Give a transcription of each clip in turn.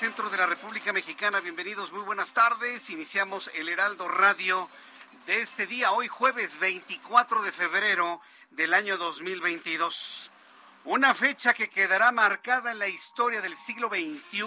centro de la República Mexicana. Bienvenidos, muy buenas tardes. Iniciamos el Heraldo Radio de este día, hoy jueves 24 de febrero del año 2022. Una fecha que quedará marcada en la historia del siglo XXI.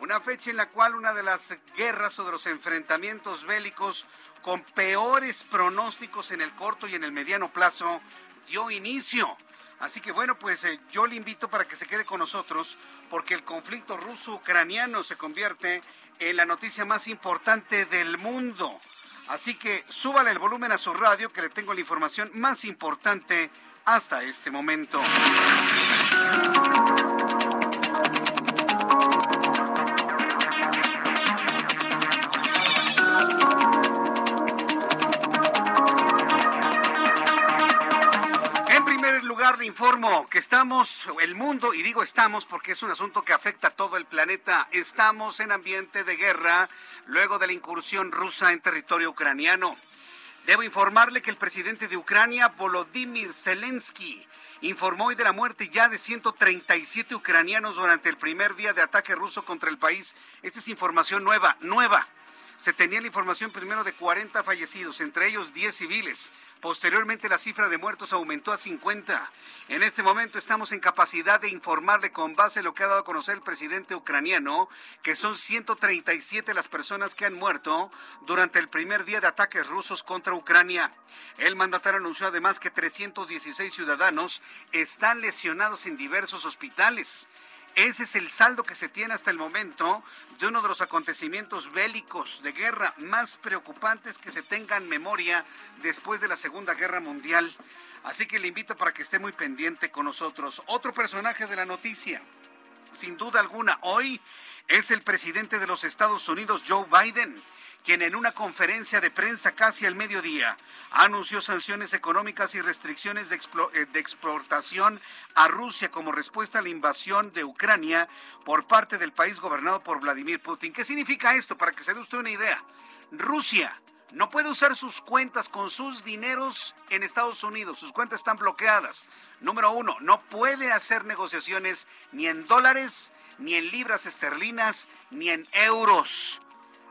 Una fecha en la cual una de las guerras o de los enfrentamientos bélicos con peores pronósticos en el corto y en el mediano plazo dio inicio Así que bueno, pues eh, yo le invito para que se quede con nosotros porque el conflicto ruso-ucraniano se convierte en la noticia más importante del mundo. Así que súbale el volumen a su radio que le tengo la información más importante hasta este momento. Le informo que estamos, el mundo, y digo estamos porque es un asunto que afecta a todo el planeta, estamos en ambiente de guerra luego de la incursión rusa en territorio ucraniano. Debo informarle que el presidente de Ucrania, Volodymyr Zelensky, informó hoy de la muerte ya de 137 ucranianos durante el primer día de ataque ruso contra el país. Esta es información nueva, nueva. Se tenía la información primero de 40 fallecidos, entre ellos 10 civiles. Posteriormente la cifra de muertos aumentó a 50. En este momento estamos en capacidad de informarle con base en lo que ha dado a conocer el presidente ucraniano, que son 137 las personas que han muerto durante el primer día de ataques rusos contra Ucrania. El mandatario anunció además que 316 ciudadanos están lesionados en diversos hospitales. Ese es el saldo que se tiene hasta el momento de uno de los acontecimientos bélicos de guerra más preocupantes que se tenga en memoria después de la Segunda Guerra Mundial. Así que le invito para que esté muy pendiente con nosotros. Otro personaje de la noticia, sin duda alguna, hoy es el presidente de los Estados Unidos, Joe Biden quien en una conferencia de prensa casi al mediodía anunció sanciones económicas y restricciones de, eh, exportación a Rusia como respuesta a la invasión de Ucrania por parte del país gobernado por Vladimir Putin. ¿Qué significa esto? Para que se dé usted una idea. Rusia no puede usar sus cuentas con sus dineros en Estados Unidos. Sus cuentas están bloqueadas. Número uno, no puede hacer negociaciones ni en dólares, ni en libras esterlinas, ni en euros.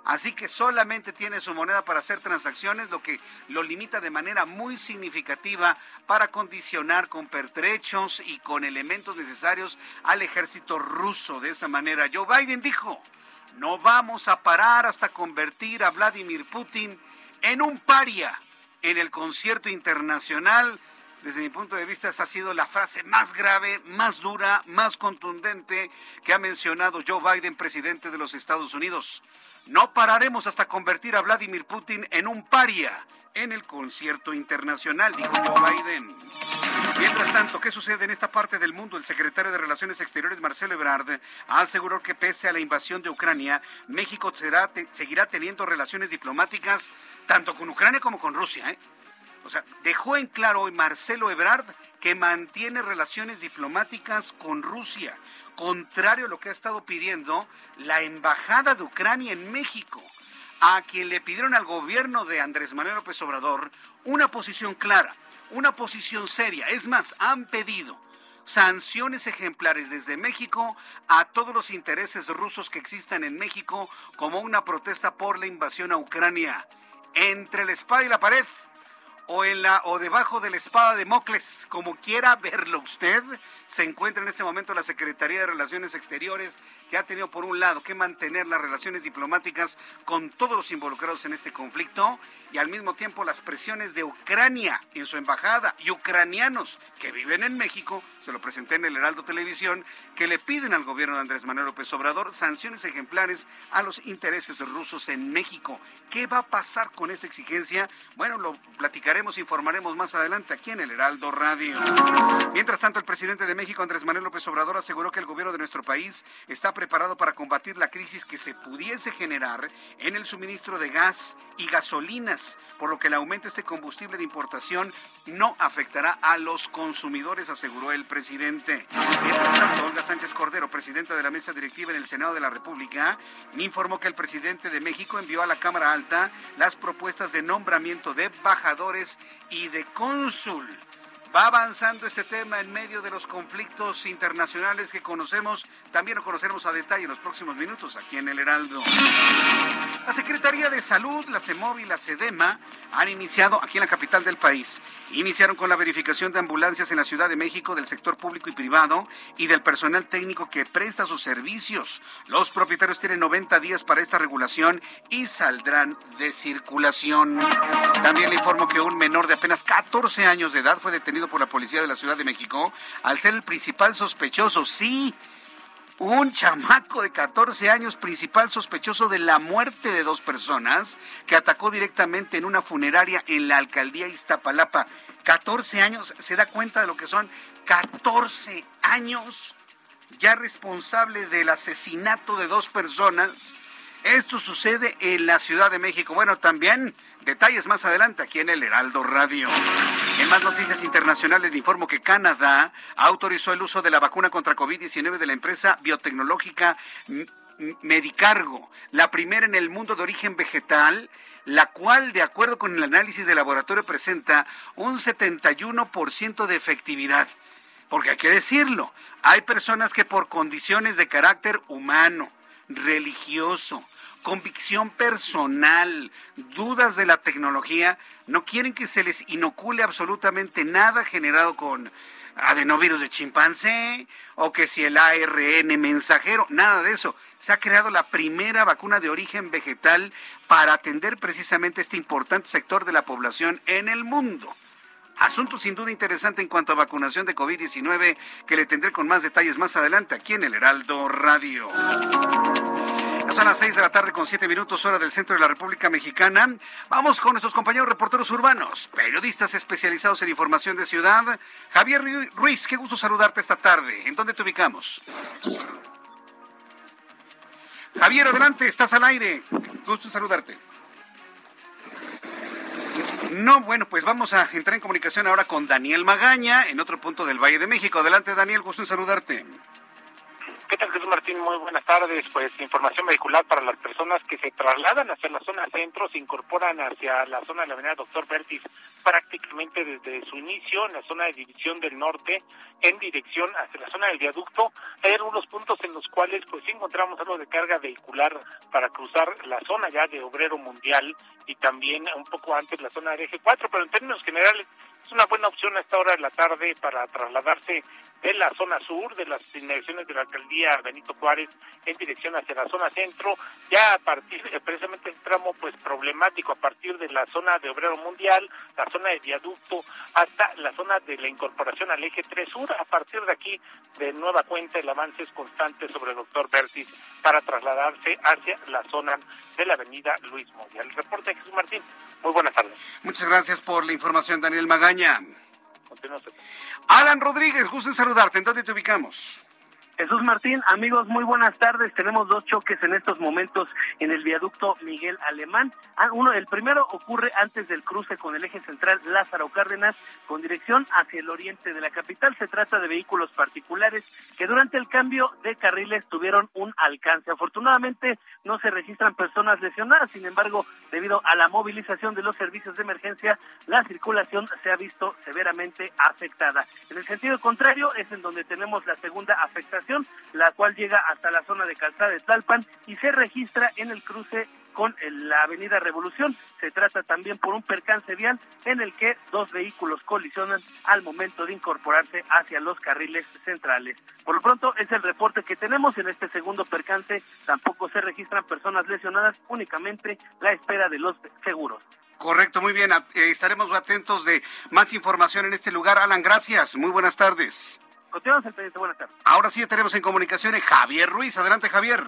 Así que solamente tiene su moneda para hacer transacciones, lo que lo limita de manera muy significativa para condicionar con pertrechos y con elementos necesarios al ejército ruso. De esa manera, Joe Biden dijo, no vamos a parar hasta convertir a Vladimir Putin en un paria en el concierto internacional desde mi punto de vista, esa ha sido la frase más grave, más dura, más contundente que ha mencionado Joe Biden, presidente de los Estados Unidos. No pararemos hasta convertir a Vladimir Putin en un paria en el concierto internacional, dijo Joe Biden. Mientras tanto, ¿qué sucede en esta parte del mundo? El secretario de Relaciones Exteriores, Marcelo Ebrard, aseguró que pese a la invasión de Ucrania, México seguirá teniendo relaciones diplomáticas tanto con Ucrania como con Rusia. ¿eh? O sea, dejó en claro hoy Marcelo Ebrard que mantiene relaciones diplomáticas con Rusia contrario a lo que ha estado pidiendo la Embajada de Ucrania en México, a quien le pidieron al gobierno de Andrés Manuel López Obrador una posición clara, una posición seria. Es más, han pedido sanciones ejemplares desde México a todos los intereses rusos que existan en México como una protesta por la invasión a Ucrania. Entre la espada y la pared, o en la o debajo de la espada de Mocles, como quiera verlo usted, se encuentra en este momento la Secretaría de Relaciones Exteriores que ha tenido por un lado que mantener las relaciones diplomáticas con todos los involucrados en este conflicto y al mismo tiempo las presiones de Ucrania en su embajada y ucranianos que viven en México, se lo presenté en el Heraldo Televisión, que le piden al gobierno de Andrés Manuel López Obrador sanciones ejemplares a los intereses rusos en México. ¿Qué va a pasar con esa exigencia? Bueno, lo informaremos más adelante aquí en el Heraldo Radio. Mientras tanto, el presidente de México, Andrés Manuel López Obrador, aseguró que el gobierno de nuestro país está preparado para combatir la crisis que se pudiese generar en el suministro de gas y gasolinas, por lo que el aumento de este combustible de importación no afectará a los consumidores, aseguró el presidente. Mientras tanto, Olga Sánchez Cordero, presidenta de la mesa directiva en el Senado de la República, informó que el presidente de México envió a la Cámara Alta las propuestas de nombramiento de embajadores y de cónsul Va avanzando este tema en medio de los conflictos internacionales que conocemos. También lo conoceremos a detalle en los próximos minutos aquí en el Heraldo. La Secretaría de Salud, la CEMOV y la SEDEMA han iniciado aquí en la capital del país. Iniciaron con la verificación de ambulancias en la Ciudad de México del sector público y privado y del personal técnico que presta sus servicios. Los propietarios tienen 90 días para esta regulación y saldrán de circulación. También le informo que un menor de apenas 14 años de edad fue detenido por la policía de la Ciudad de México al ser el principal sospechoso. Sí, un chamaco de 14 años, principal sospechoso de la muerte de dos personas, que atacó directamente en una funeraria en la alcaldía Iztapalapa. 14 años, se da cuenta de lo que son 14 años ya responsable del asesinato de dos personas. Esto sucede en la Ciudad de México. Bueno, también Detalles más adelante aquí en el Heraldo Radio. Más noticias internacionales le informo que Canadá autorizó el uso de la vacuna contra COVID-19 de la empresa biotecnológica Medicargo, la primera en el mundo de origen vegetal, la cual, de acuerdo con el análisis de laboratorio, presenta un 71% de efectividad. Porque hay que decirlo, hay personas que por condiciones de carácter humano, religioso, convicción personal, dudas de la tecnología, no quieren que se les inocule absolutamente nada generado con adenovirus de chimpancé o que si el ARN mensajero, nada de eso. Se ha creado la primera vacuna de origen vegetal para atender precisamente este importante sector de la población en el mundo. Asunto sin duda interesante en cuanto a vacunación de COVID-19 que le tendré con más detalles más adelante aquí en el Heraldo Radio son las seis de la tarde con siete minutos hora del centro de la República Mexicana. Vamos con nuestros compañeros reporteros urbanos, periodistas especializados en información de ciudad. Javier Ruiz, qué gusto saludarte esta tarde. ¿En dónde te ubicamos? Javier, adelante, estás al aire. Gusto saludarte. No, bueno, pues vamos a entrar en comunicación ahora con Daniel Magaña en otro punto del Valle de México. Adelante, Daniel, gusto en saludarte. ¿Qué tal, Jesús Martín? Muy buenas tardes. Pues información vehicular para las personas que se trasladan hacia la zona centro, se incorporan hacia la zona de la avenida Doctor Bertis prácticamente desde su inicio en la zona de División del Norte en dirección hacia la zona del viaducto. Hay algunos puntos en los cuales pues sí encontramos algo de carga vehicular para cruzar la zona ya de Obrero Mundial y también un poco antes la zona de Eje 4, pero en términos generales es una buena opción a esta hora de la tarde para trasladarse de la zona sur, de las inmediaciones de la alcaldía Benito Juárez, en dirección hacia la zona centro, ya a partir de precisamente el tramo pues problemático, a partir de la zona de Obrero Mundial, la zona de viaducto, hasta la zona de la incorporación al eje 3 sur. A partir de aquí, de nueva cuenta, el avance es constante sobre el doctor Bertis para trasladarse hacia la zona de la avenida Luis Moya. Reporte de Jesús Martín. Muy buenas tardes. Muchas gracias por la información, Daniel Magaña. Alan Rodríguez, gusto en saludarte. ¿En dónde te ubicamos? Jesús Martín, amigos, muy buenas tardes. Tenemos dos choques en estos momentos en el viaducto Miguel Alemán. Ah, uno, el primero ocurre antes del cruce con el eje central Lázaro Cárdenas con dirección hacia el oriente de la capital. Se trata de vehículos particulares que durante el cambio de carriles tuvieron un alcance. Afortunadamente no se registran personas lesionadas, sin embargo, debido a la movilización de los servicios de emergencia, la circulación se ha visto severamente afectada. En el sentido contrario es en donde tenemos la segunda afectación la cual llega hasta la zona de Calzada de Tlalpan y se registra en el cruce con la Avenida Revolución. Se trata también por un percance vial en el que dos vehículos colisionan al momento de incorporarse hacia los carriles centrales. Por lo pronto es el reporte que tenemos en este segundo percance. Tampoco se registran personas lesionadas, únicamente la espera de los seguros. Correcto, muy bien. Eh, estaremos atentos de más información en este lugar. Alan, gracias. Muy buenas tardes. Buenas tardes. Ahora sí tenemos en comunicaciones Javier Ruiz. Adelante, Javier.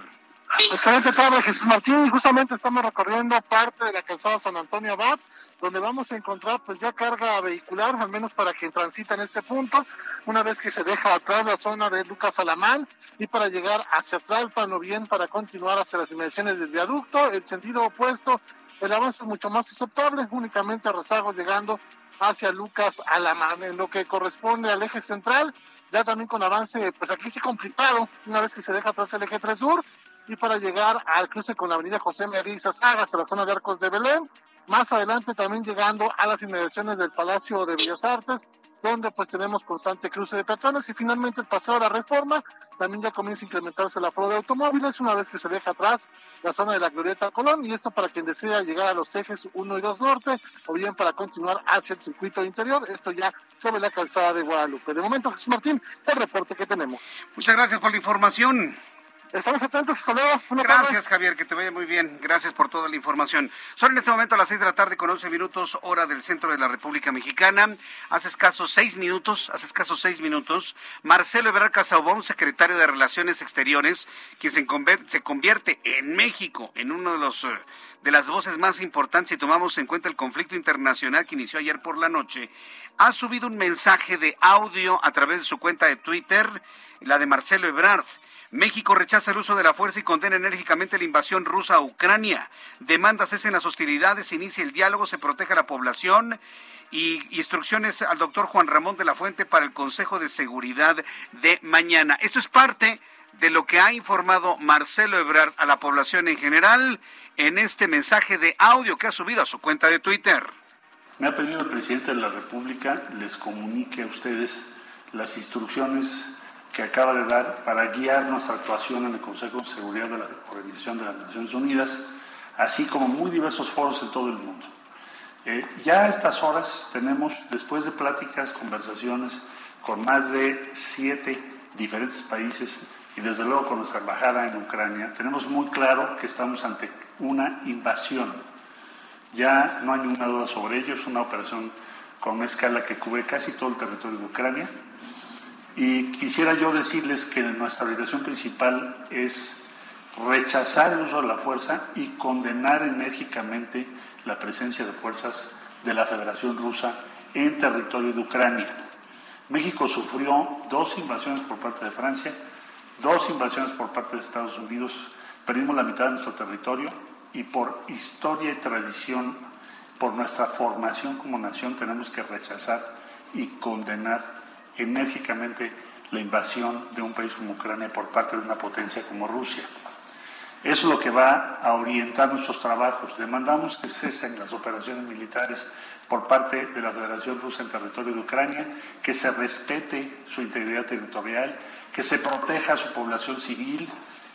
Excelente tarde, Jesús Martín. Justamente estamos recorriendo parte de la calzada San Antonio Abad, donde vamos a encontrar pues ya carga vehicular, al menos para quien transita en este punto, una vez que se deja atrás la zona de Lucas Alamán y para llegar hacia Tlalpan o bien para continuar hacia las inmediaciones del viaducto, el sentido opuesto, el avance es mucho más aceptable, únicamente rezagos llegando hacia Lucas Alamán, en lo que corresponde al eje central, ya también con avance, pues aquí sí complicado, una vez que se deja atrás el eje 3 sur, y para llegar al cruce con la avenida José María Sagas, a la zona de Arcos de Belén, más adelante también llegando a las inmediaciones del Palacio de Bellas Artes, donde pues tenemos constante cruce de peatones y finalmente el paseo de la reforma también ya comienza a incrementarse la flota de automóviles una vez que se deja atrás la zona de la Glorieta Colón y esto para quien desea llegar a los ejes 1 y 2 norte o bien para continuar hacia el circuito interior, esto ya sobre la calzada de Guadalupe. De momento, Jesús Martín, el reporte que tenemos. Muchas gracias por la información. Estamos atentos, hasta. Gracias, Javier, que te vaya muy bien. Gracias por toda la información. Son en este momento a las seis de la tarde con 11 minutos, hora del centro de la República Mexicana. Hace escasos seis minutos, hace escasos seis minutos, Marcelo Ebrard Casabón, secretario de Relaciones Exteriores, quien se convierte, se convierte en México en uno de los eh, de las voces más importantes si tomamos en cuenta el conflicto internacional que inició ayer por la noche, ha subido un mensaje de audio a través de su cuenta de Twitter, la de Marcelo Ebrard México rechaza el uso de la fuerza y condena enérgicamente la invasión rusa a Ucrania. Demanda cesen las hostilidades, inicie el diálogo, se proteja a la población y instrucciones al doctor Juan Ramón de la Fuente para el Consejo de Seguridad de mañana. Esto es parte de lo que ha informado Marcelo Ebrard a la población en general en este mensaje de audio que ha subido a su cuenta de Twitter. Me ha pedido el presidente de la República les comunique a ustedes las instrucciones que acaba de dar para guiar nuestra actuación en el Consejo de Seguridad de la Organización de las Naciones Unidas, así como muy diversos foros en todo el mundo. Eh, ya a estas horas tenemos, después de pláticas, conversaciones con más de siete diferentes países y desde luego con nuestra embajada en Ucrania, tenemos muy claro que estamos ante una invasión. Ya no hay ninguna duda sobre ello, es una operación con una escala que cubre casi todo el territorio de Ucrania y quisiera yo decirles que nuestra orientación principal es rechazar el uso de la fuerza y condenar enérgicamente la presencia de fuerzas de la Federación Rusa en territorio de Ucrania. México sufrió dos invasiones por parte de Francia, dos invasiones por parte de Estados Unidos, perdimos la mitad de nuestro territorio y por historia y tradición, por nuestra formación como nación, tenemos que rechazar y condenar enérgicamente la invasión de un país como Ucrania por parte de una potencia como Rusia. Eso es lo que va a orientar nuestros trabajos. Demandamos que cesen las operaciones militares por parte de la Federación Rusa en territorio de Ucrania, que se respete su integridad territorial, que se proteja a su población civil.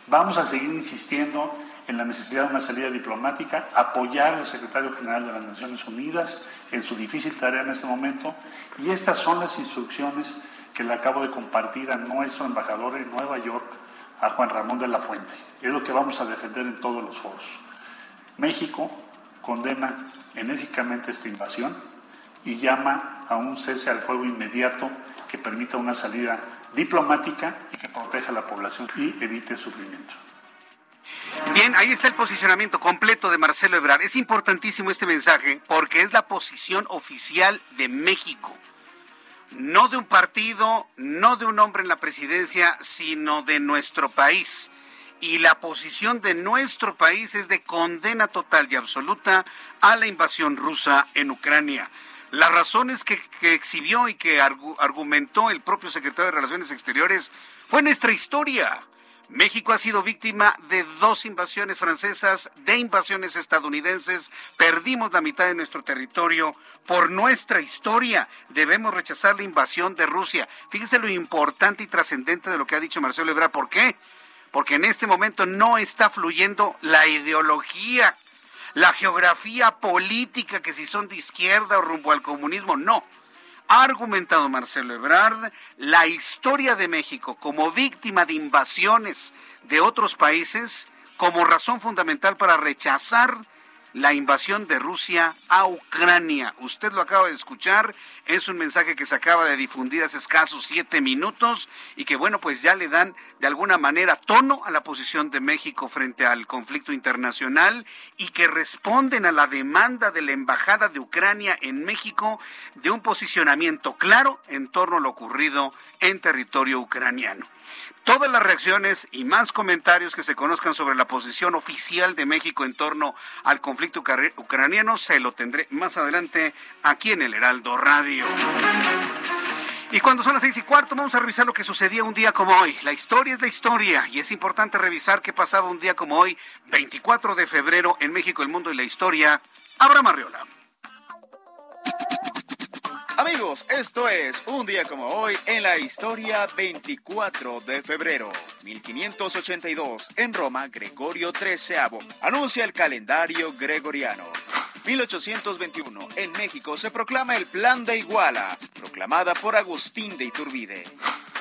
Vamos a seguir insistiendo en la necesidad de una salida diplomática, apoyar al secretario general de las Naciones Unidas en su difícil tarea en este momento. Y estas son las instrucciones que le acabo de compartir a nuestro embajador en Nueva York, a Juan Ramón de la Fuente. Es lo que vamos a defender en todos los foros. México condena enérgicamente esta invasión y llama a un cese al fuego inmediato que permita una salida diplomática y que proteja a la población y evite el sufrimiento. Bien, ahí está el posicionamiento completo de Marcelo Ebrard. Es importantísimo este mensaje porque es la posición oficial de México. no de un partido, no de un hombre en la presidencia, sino de nuestro país. Y la posición de nuestro país es de condena total y absoluta a la invasión rusa en Ucrania. Las razones que, exhibió y que argumentó el propio secretario de Relaciones Exteriores fue nuestra historia. México ha sido víctima de dos invasiones francesas, de invasiones estadounidenses. Perdimos la mitad de nuestro territorio por nuestra historia. Debemos rechazar la invasión de Rusia. Fíjese lo importante y trascendente de lo que ha dicho Marcelo Ebrard. ¿Por qué? Porque en este momento no está fluyendo la ideología, la geografía política, que si son de izquierda o rumbo al comunismo. No ha argumentado Marcelo Ebrard la historia de México como víctima de invasiones de otros países como razón fundamental para rechazar la invasión de Rusia a Ucrania. Usted lo acaba de escuchar, es un mensaje que se acaba de difundir hace escasos siete minutos y que bueno, pues ya le dan de alguna manera tono a la posición de México frente al conflicto internacional y que responden a la demanda de la Embajada de Ucrania en México de un posicionamiento claro en torno a lo ocurrido en territorio ucraniano. Todas las reacciones y más comentarios que se conozcan sobre la posición oficial de México en torno al conflicto ucraniano se lo tendré más adelante aquí en el Heraldo Radio. Y cuando son las seis y cuarto, vamos a revisar lo que sucedía un día como hoy. La historia es la historia y es importante revisar qué pasaba un día como hoy, 24 de febrero, en México, el mundo y la historia. Abraham Arriola. Amigos, esto es un día como hoy en la historia 24 de febrero 1582 en Roma Gregorio XIII anuncia el calendario gregoriano. 1821 en México se proclama el Plan de Iguala, proclamada por Agustín de Iturbide.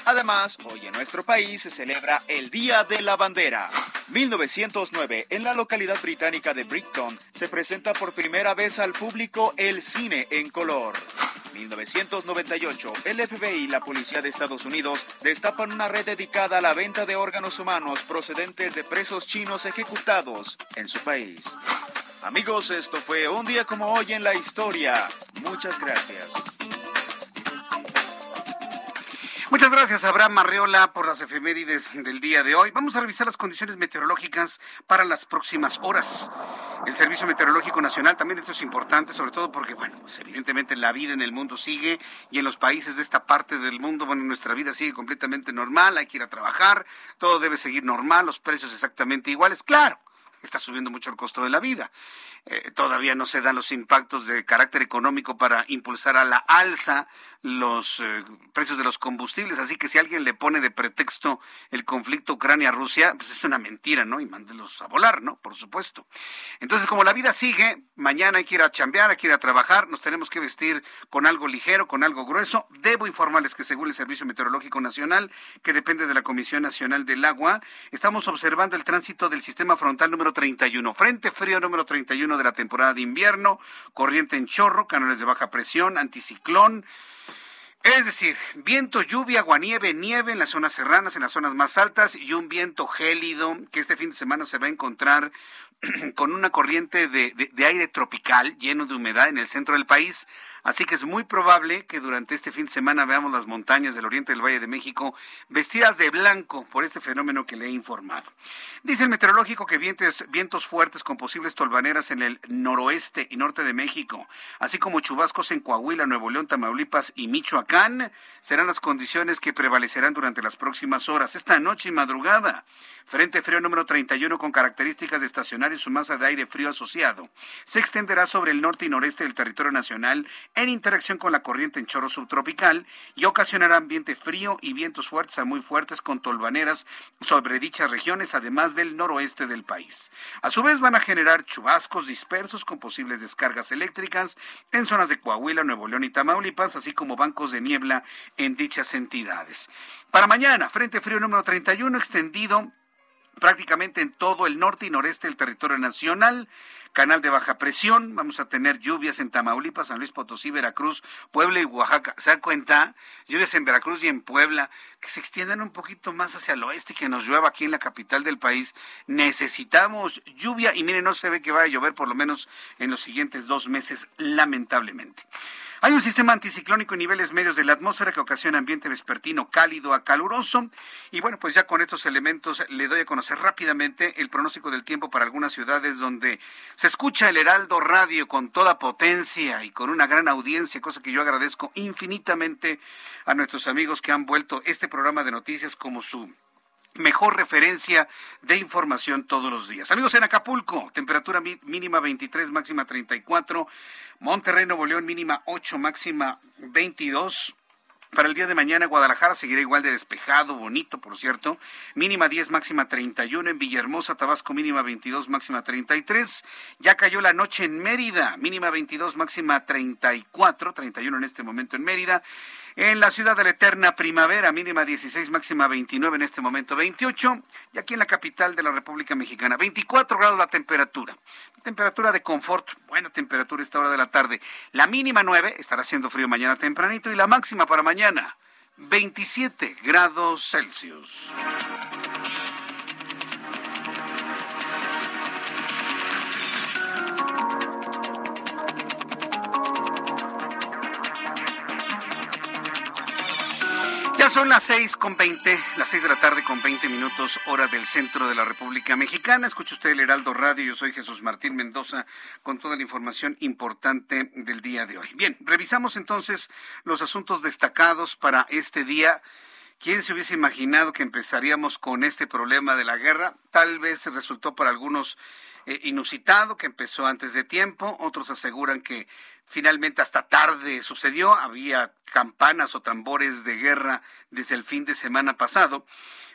Además, hoy en nuestro país se celebra el Día de la Bandera. 1909, en la localidad británica de Brighton, se presenta por primera vez al público el cine en color. 1998, el FBI y la Policía de Estados Unidos destapan una red dedicada a la venta de órganos humanos procedentes de presos chinos ejecutados en su país. Amigos, esto fue un día como hoy en la historia. Muchas gracias. Muchas gracias, Abraham Marreola, por las efemérides del día de hoy. Vamos a revisar las condiciones meteorológicas para las próximas horas. El Servicio Meteorológico Nacional, también esto es importante, sobre todo porque, bueno, pues evidentemente la vida en el mundo sigue y en los países de esta parte del mundo, bueno, nuestra vida sigue completamente normal, hay que ir a trabajar, todo debe seguir normal, los precios exactamente iguales, claro está subiendo mucho el costo de la vida. Eh, todavía no se dan los impactos de carácter económico para impulsar a la alza los eh, precios de los combustibles, así que si alguien le pone de pretexto el conflicto Ucrania-Rusia, pues es una mentira, ¿no? Y mándelos a volar, ¿no? Por supuesto. Entonces, como la vida sigue, mañana hay que ir a chambear, hay que ir a trabajar, nos tenemos que vestir con algo ligero, con algo grueso. Debo informarles que según el Servicio Meteorológico Nacional, que depende de la Comisión Nacional del Agua, estamos observando el tránsito del sistema frontal número 31, frente frío número 31 de la temporada de invierno, corriente en chorro, canales de baja presión, anticiclón, es decir, viento, lluvia, aguanieve, nieve en las zonas serranas, en las zonas más altas y un viento gélido que este fin de semana se va a encontrar con una corriente de, aire tropical lleno de humedad en el centro del país. Así que es muy probable que durante este fin de semana veamos las montañas del oriente del Valle de México vestidas de blanco por este fenómeno que le he informado. Dice el meteorológico que vientos, vientos fuertes con posibles tolvaneras en el noroeste y norte de México, así como chubascos en Coahuila, Nuevo León, Tamaulipas y Michoacán, serán las condiciones que prevalecerán durante las próximas horas, esta noche y madrugada. Frente frío número 31 con características de estacionario y su masa de aire frío asociado. Se extenderá sobre el norte y noreste del territorio nacional en interacción con la corriente en chorro subtropical y ocasionará ambiente frío y vientos fuertes a muy fuertes con tolvaneras sobre dichas regiones, además del noroeste del país. A su vez van a generar chubascos dispersos con posibles descargas eléctricas en zonas de Coahuila, Nuevo León y Tamaulipas, así como bancos de niebla en dichas entidades. Para mañana, Frente Frío número 31 extendido prácticamente en todo el norte y noreste del territorio nacional. Canal de baja presión, vamos a tener lluvias en Tamaulipas, San Luis Potosí, Veracruz, Puebla y Oaxaca. ¿Se da cuenta? Lluvias en Veracruz y en Puebla, que se extiendan un poquito más hacia el oeste y que nos llueva aquí en la capital del país. Necesitamos lluvia y miren, no se ve que vaya a llover por lo menos en los siguientes dos meses, lamentablemente. Hay un sistema anticiclónico en niveles medios de la atmósfera que ocasiona ambiente vespertino cálido a caluroso. Y bueno, pues ya con estos elementos le doy a conocer rápidamente el pronóstico del tiempo para algunas ciudades donde se escucha el Heraldo Radio con toda potencia y con una gran audiencia, cosa que yo agradezco infinitamente a nuestros amigos que han vuelto este programa de noticias como su mejor referencia de información todos los días. Amigos en Acapulco, temperatura mínima 23, máxima 34. Monterrey, Nuevo León, mínima 8, máxima 22. Para el día de mañana, Guadalajara seguirá igual de despejado, bonito, por cierto. Mínima 10, máxima 31. En Villahermosa, Tabasco, mínima 22, máxima 33. Ya cayó la noche en Mérida, mínima 22, máxima 34. 31 en este momento en Mérida. En la ciudad de la eterna primavera, mínima 16, máxima 29, en este momento 28. Y aquí en la capital de la República Mexicana, 24 grados la temperatura. Temperatura de confort, buena temperatura esta hora de la tarde. La mínima 9, estará haciendo frío mañana tempranito. Y la máxima para mañana, 27 grados Celsius. Son las seis con veinte, las seis de la tarde con veinte minutos, hora del centro de la República Mexicana. Escucha usted el Heraldo Radio, yo soy Jesús Martín Mendoza con toda la información importante del día de hoy. Bien, revisamos entonces los asuntos destacados para este día. ¿Quién se hubiese imaginado que empezaríamos con este problema de la guerra? Tal vez resultó para algunos eh, inusitado, que empezó antes de tiempo, otros aseguran que Finalmente hasta tarde sucedió, había campanas o tambores de guerra desde el fin de semana pasado.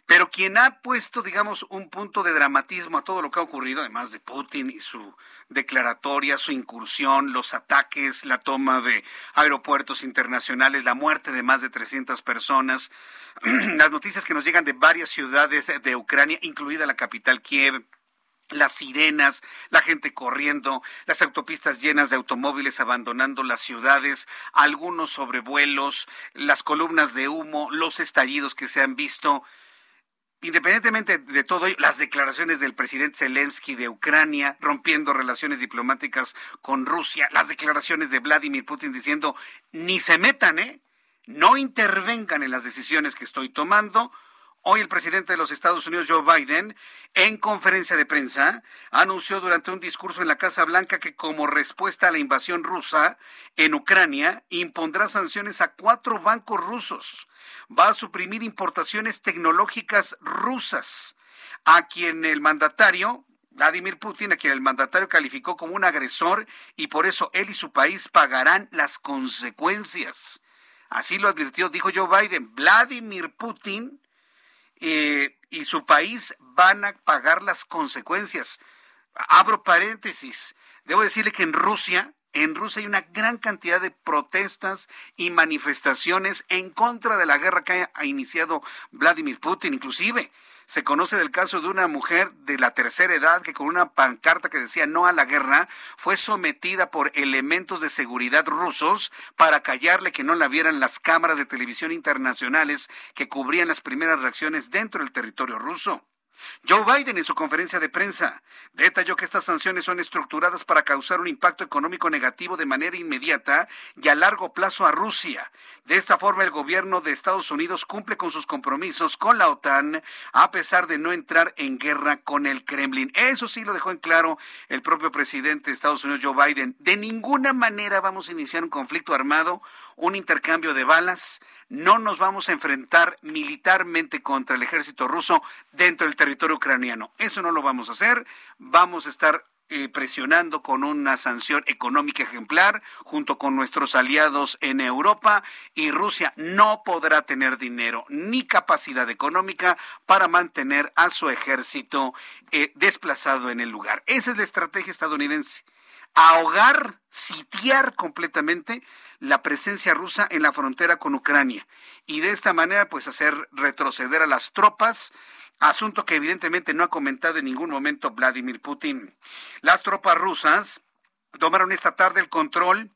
Pero quien ha puesto, digamos, un punto de dramatismo a todo lo que ha ocurrido, además de Putin y su declaratoria, su incursión, los ataques, la toma de aeropuertos internacionales, la muerte de más de 300 personas, las noticias que nos llegan de varias ciudades de Ucrania, incluida la capital Kiev, las sirenas, la gente corriendo, las autopistas llenas de automóviles abandonando las ciudades, algunos sobrevuelos, las columnas de humo, los estallidos que se han visto. Independientemente de todo ello, las declaraciones del presidente Zelensky de Ucrania rompiendo relaciones diplomáticas con Rusia, las declaraciones de Vladimir Putin diciendo ni se metan, ¿eh? No intervengan en las decisiones que estoy tomando Hoy el presidente de los Estados Unidos, Joe Biden, en conferencia de prensa, anunció durante un discurso en la Casa Blanca que como respuesta a la invasión rusa en Ucrania, impondrá sanciones a cuatro bancos rusos. Va a suprimir importaciones tecnológicas rusas, a quien el mandatario, Vladimir Putin, a quien el mandatario calificó como un agresor y por eso él y su país pagarán las consecuencias. Así lo advirtió, dijo Joe Biden. Vladimir Putin eh, y su país van a pagar las consecuencias. Abro paréntesis. Debo decirle que en Rusia, en Rusia hay una gran cantidad de protestas y manifestaciones en contra de la guerra que ha iniciado Vladimir Putin, inclusive se conoce del caso de una mujer de la tercera edad que con una pancarta que decía no a la guerra fue sometida por elementos de seguridad rusos para callarle que no la vieran las cámaras de televisión internacionales que cubrían las primeras reacciones dentro del territorio ruso. Joe Biden en su conferencia de prensa detalló que estas sanciones son estructuradas para causar un impacto económico negativo de manera inmediata y a largo plazo a Rusia. De esta forma, el gobierno de Estados Unidos cumple con sus compromisos con la OTAN a pesar de no entrar en guerra con el Kremlin. Eso sí lo dejó en claro el propio presidente de Estados Unidos, Joe Biden. De ninguna manera vamos a iniciar un conflicto armado un intercambio de balas, no nos vamos a enfrentar militarmente contra el ejército ruso dentro del territorio ucraniano. Eso no lo vamos a hacer, vamos a estar eh, presionando con una sanción económica ejemplar junto con nuestros aliados en Europa y Rusia no podrá tener dinero ni capacidad económica para mantener a su ejército eh, desplazado en el lugar. Esa es la estrategia estadounidense. Ahogar, sitiar completamente la presencia rusa en la frontera con Ucrania y de esta manera pues hacer retroceder a las tropas asunto que evidentemente no ha comentado en ningún momento Vladimir Putin. Las tropas rusas tomaron esta tarde el control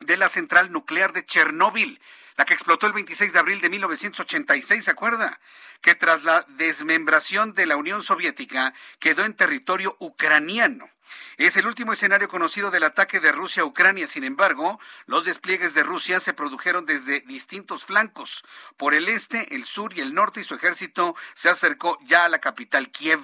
de la central nuclear de Chernóbil la que explotó el 26 de abril de 1986, ¿se acuerda? Que tras la desmembración de la Unión Soviética quedó en territorio ucraniano. Es el último escenario conocido del ataque de Rusia a Ucrania. Sin embargo, los despliegues de Rusia se produjeron desde distintos flancos. Por el este, el sur y el norte y su ejército se acercó ya a la capital Kiev.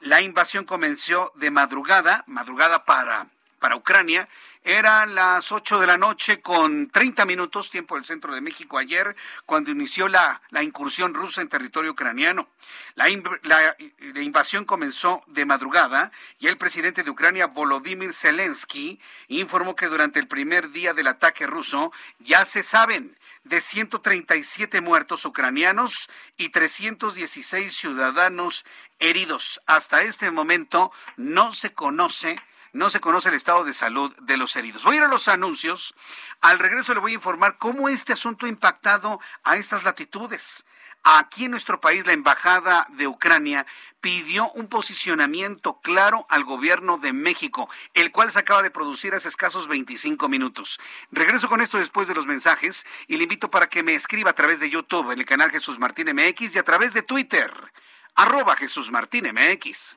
La invasión comenzó de madrugada, madrugada para, para Ucrania, eran las 8 de la noche con 30 minutos, tiempo del centro de México ayer, cuando inició la, la incursión rusa en territorio ucraniano. La, la, invasión comenzó de madrugada y el presidente de Ucrania, Volodymyr Zelensky, informó que durante el primer día del ataque ruso ya se saben de 137 muertos ucranianos y 316 ciudadanos heridos. Hasta este momento no se conoce no se conoce el estado de salud de los heridos. Voy a ir a los anuncios. Al regreso le voy a informar cómo este asunto ha impactado a estas latitudes. Aquí en nuestro país, la Embajada de Ucrania pidió un posicionamiento claro al gobierno de México, el cual se acaba de producir hace escasos 25 minutos. Regreso con esto después de los mensajes y le invito para que me escriba a través de YouTube en el canal Jesús Martín MX y a través de Twitter, arroba Jesús Martín MX.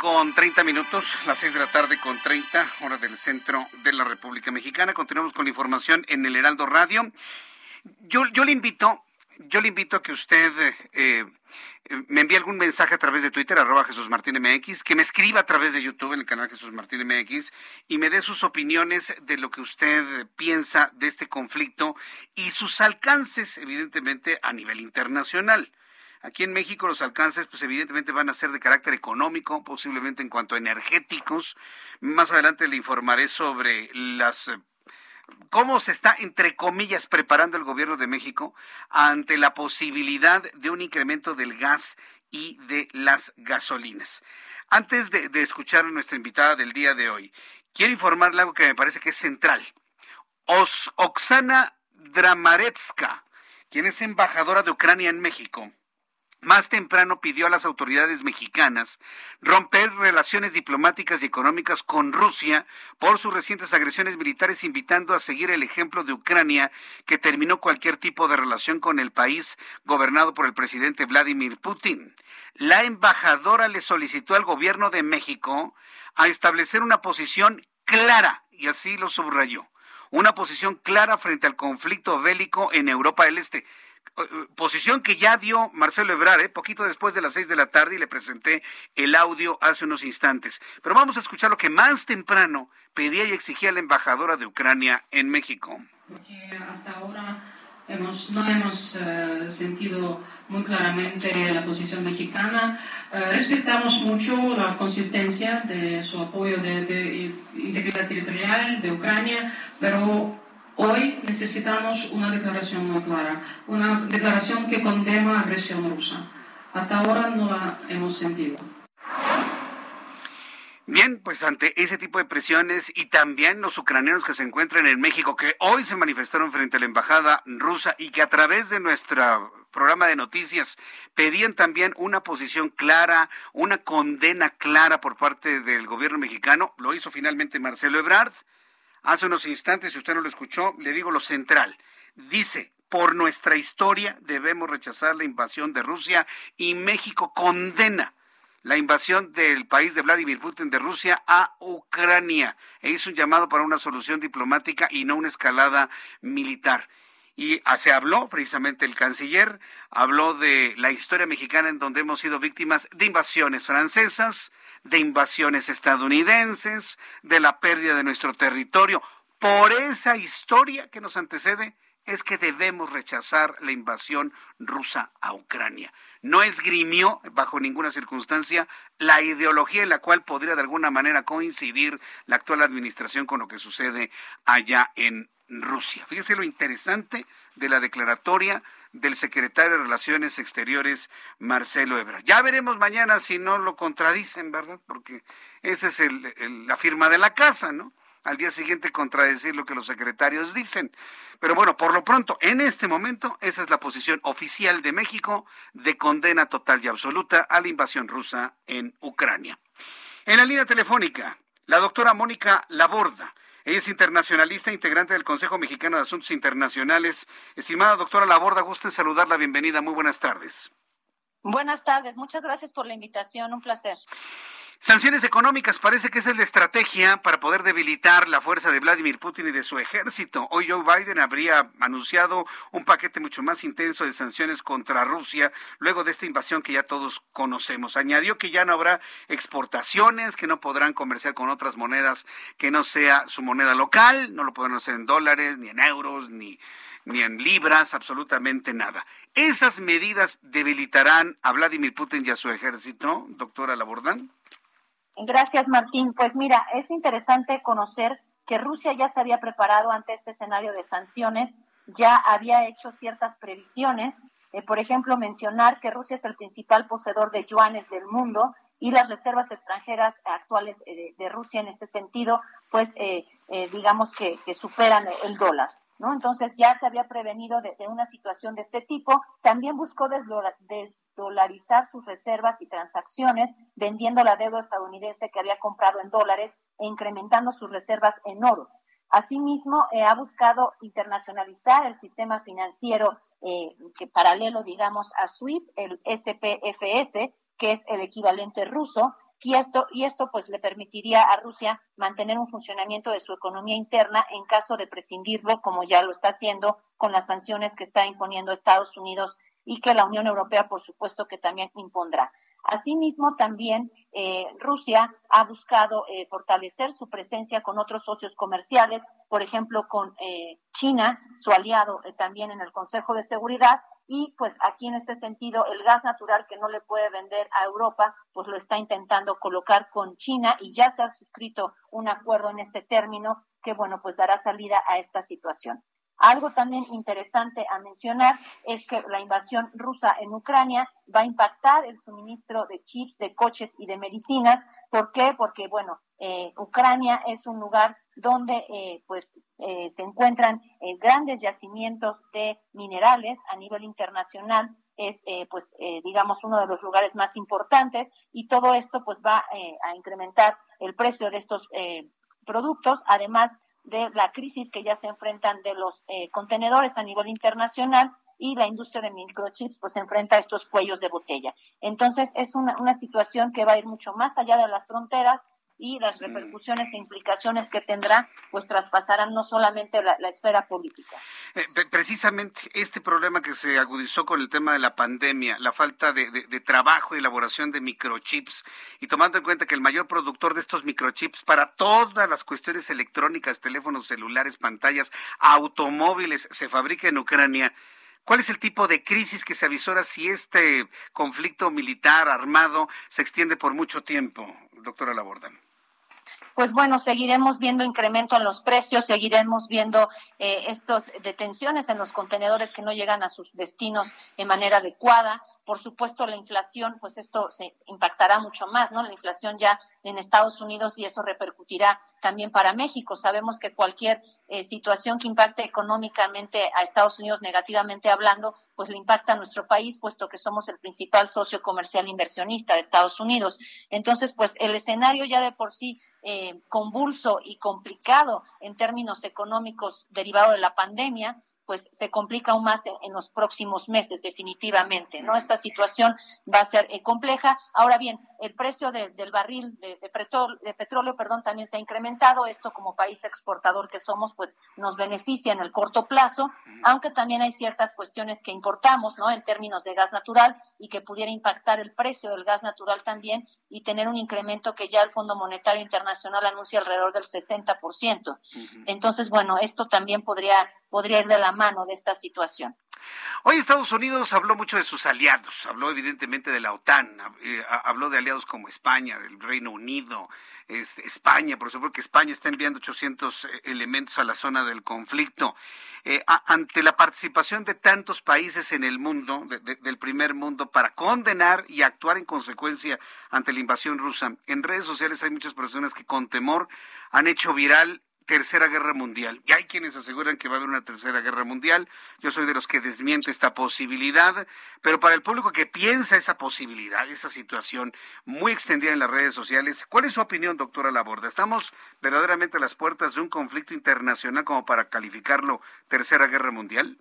Con 30 minutos, las 6 de la tarde con 30, hora del centro de la República Mexicana. Continuamos con la información en el Heraldo Radio. Yo, yo le invito, yo le invito a que usted eh, me envíe algún mensaje a través de Twitter, arroba Jesús Martín MX, que me escriba a través de YouTube en el canal Jesús Martín MX y me dé sus opiniones de lo que usted piensa de este conflicto y sus alcances, evidentemente, a nivel internacional. Aquí en México los alcances, pues evidentemente van a ser de carácter económico, posiblemente en cuanto a energéticos. Más adelante le informaré sobre las eh, cómo se está, entre comillas, preparando el gobierno de México ante la posibilidad de un incremento del gas y de las gasolinas. Antes de, escuchar a nuestra invitada del día de hoy, quiero informarle algo que me parece que es central. Oksana Dramaretska, quien es embajadora de Ucrania en México, más temprano pidió a las autoridades mexicanas romper relaciones diplomáticas y económicas con Rusia por sus recientes agresiones militares, invitando a seguir el ejemplo de Ucrania, que terminó cualquier tipo de relación con el país gobernado por el presidente Vladimir Putin. La embajadora le solicitó al gobierno de México a establecer una posición clara, y así lo subrayó, una posición clara frente al conflicto bélico en Europa del Este posición que ya dio Marcelo Ebrard, ¿eh? poquito después de las seis de la tarde, y le presenté el audio hace unos instantes. Pero vamos a escuchar lo que más temprano pedía y exigía la embajadora de Ucrania en México. Porque hasta ahora hemos, no hemos uh, sentido muy claramente la posición mexicana. Uh, respetamos mucho la consistencia de su apoyo de, de integridad territorial de Ucrania, pero Hoy necesitamos una declaración muy clara, una declaración que condena agresión rusa. Hasta ahora no la hemos sentido. Bien, pues ante ese tipo de presiones y también los ucranianos que se encuentran en México, que hoy se manifestaron frente a la embajada rusa y que a través de nuestro programa de noticias pedían también una posición clara, una condena clara por parte del gobierno mexicano, lo hizo finalmente Marcelo Ebrard. Hace unos instantes, si usted no lo escuchó, le digo lo central. Dice, por nuestra historia debemos rechazar la invasión de Rusia y México condena la invasión del país de Vladimir Putin de Rusia a Ucrania e hizo un llamado para una solución diplomática y no una escalada militar. Y se habló precisamente el canciller, habló de la historia mexicana en donde hemos sido víctimas de invasiones francesas, de invasiones estadounidenses, de la pérdida de nuestro territorio. Por esa historia que nos antecede, es que debemos rechazar la invasión rusa a Ucrania. No esgrimió bajo ninguna circunstancia la ideología en la cual podría de alguna manera coincidir la actual administración con lo que sucede allá en Rusia. Fíjese lo interesante de la declaratoria del secretario de Relaciones Exteriores, Marcelo Ebrard. Ya veremos mañana si no lo contradicen, ¿verdad? Porque esa es la firma de la casa, ¿no? Al día siguiente contradecir lo que los secretarios dicen. Pero bueno, por lo pronto, en este momento, esa es la posición oficial de México de condena total y absoluta a la invasión rusa en Ucrania. En la línea telefónica, la doctora Mónica Laborda. Ella es internacionalista, integrante del Consejo Mexicano de Asuntos Internacionales. Estimada doctora Laborda, gusto en saludarla. Bienvenida. Muy buenas tardes. Buenas tardes. Muchas gracias por la invitación. Un placer. Sanciones económicas parece que esa es la estrategia para poder debilitar la fuerza de Vladimir Putin y de su ejército. Hoy Joe Biden habría anunciado un paquete mucho más intenso de sanciones contra Rusia luego de esta invasión que ya todos conocemos. Añadió que ya no habrá exportaciones, que no podrán comerciar con otras monedas que no sea su moneda local, no lo podrán hacer en dólares, ni en euros, ni, ni en libras, absolutamente nada. ¿Esas medidas debilitarán a Vladimir Putin y a su ejército, doctora Labordán? Gracias, Martín. Pues mira, es interesante conocer que Rusia ya se había preparado ante este escenario de sanciones, ya había hecho ciertas previsiones. Eh, por ejemplo, mencionar que Rusia es el principal poseedor de yuanes del mundo y las reservas extranjeras actuales eh, de, Rusia en este sentido, pues eh, digamos que, superan el dólar. ¿No? Entonces ya se había prevenido de, una situación de este tipo. También buscó des, dolarizar sus reservas y transacciones, vendiendo la deuda estadounidense que había comprado en dólares e incrementando sus reservas en oro. Asimismo, eh, ha buscado internacionalizar el sistema financiero eh, que paralelo, digamos, a SWIFT, el SPFS, que es el equivalente ruso, y esto, y esto pues le permitiría a Rusia mantener un funcionamiento de su economía interna en caso de prescindirlo, como ya lo está haciendo con las sanciones que está imponiendo Estados Unidos y que la Unión Europea, por supuesto, que también impondrá. Asimismo, también eh, Rusia ha buscado eh, fortalecer su presencia con otros socios comerciales, por ejemplo, con eh, China, su aliado también en el Consejo de Seguridad, y pues aquí en este sentido el gas natural que no le puede vender a Europa, pues lo está intentando colocar con China y ya se ha suscrito un acuerdo en este término que bueno, pues dará salida a esta situación. Algo también interesante a mencionar es que la invasión rusa en Ucrania va a impactar el suministro de chips, de coches y de medicinas. ¿Por qué? Porque, bueno, eh, Ucrania es un lugar donde eh, pues eh, se encuentran grandes yacimientos de minerales a nivel internacional es pues digamos uno de los lugares más importantes y todo esto pues va a incrementar el precio de estos productos además de la crisis que ya se enfrentan de los eh, contenedores a nivel internacional y la industria de microchips pues se enfrenta a estos cuellos de botella. Entonces es una, una situación que va a ir mucho más allá de las fronteras y las repercusiones e implicaciones que tendrá, pues traspasarán no solamente la, esfera política. Eh, precisamente este problema que se agudizó con el tema de la pandemia, la falta de, trabajo y elaboración de microchips, y tomando en cuenta que el mayor productor de estos microchips para todas las cuestiones electrónicas, teléfonos celulares, pantallas, automóviles, se fabrica en Ucrania. ¿Cuál es el tipo de crisis que se avisora si este conflicto militar armado se extiende por mucho tiempo, doctora Labordán? Pues bueno, seguiremos viendo incremento en los precios, seguiremos viendo eh, estas detenciones en los contenedores que no llegan a sus destinos de manera adecuada. Por supuesto, la inflación, pues esto se impactará mucho más, ¿no? La inflación ya en Estados Unidos y eso repercutirá también para México. Sabemos que cualquier eh, situación que impacte económicamente a Estados Unidos negativamente hablando, pues le impacta a nuestro país, puesto que somos el principal socio comercial inversionista de Estados Unidos. Entonces, pues el escenario ya de por sí eh, convulso y complicado en términos económicos derivado de la pandemia, pues se complica aún más en, los próximos meses, definitivamente, ¿no? Esta situación va a ser eh, compleja. Ahora bien, el precio del barril de, de, petróleo, perdón, también se ha incrementado. Esto como país exportador que somos, pues nos beneficia en el corto plazo, aunque también hay ciertas cuestiones que importamos, ¿no? En términos de gas natural y que pudiera impactar el precio del gas natural también y tener un incremento que ya el Fondo Monetario Internacional anuncia alrededor del 60%. Entonces, bueno, esto también podría podría ir de la mano de esta situación. Hoy Estados Unidos habló mucho de sus aliados, habló evidentemente de la OTAN, eh, habló de aliados como España, del Reino Unido, este, España, por supuesto que España está enviando 800 eh, elementos a la zona del conflicto. Eh, ante la participación de tantos países en el mundo, del primer mundo, para condenar y actuar en consecuencia ante la invasión rusa, en redes sociales hay muchas personas que con temor han hecho viral tercera guerra mundial. Y hay quienes aseguran que va a haber una tercera guerra mundial. Yo soy de los que desmiento esta posibilidad, pero para el público que piensa esa posibilidad, esa situación muy extendida en las redes sociales, ¿cuál es su opinión, doctora Laborda? ¿Estamos verdaderamente a las puertas de un conflicto internacional como para calificarlo tercera guerra mundial?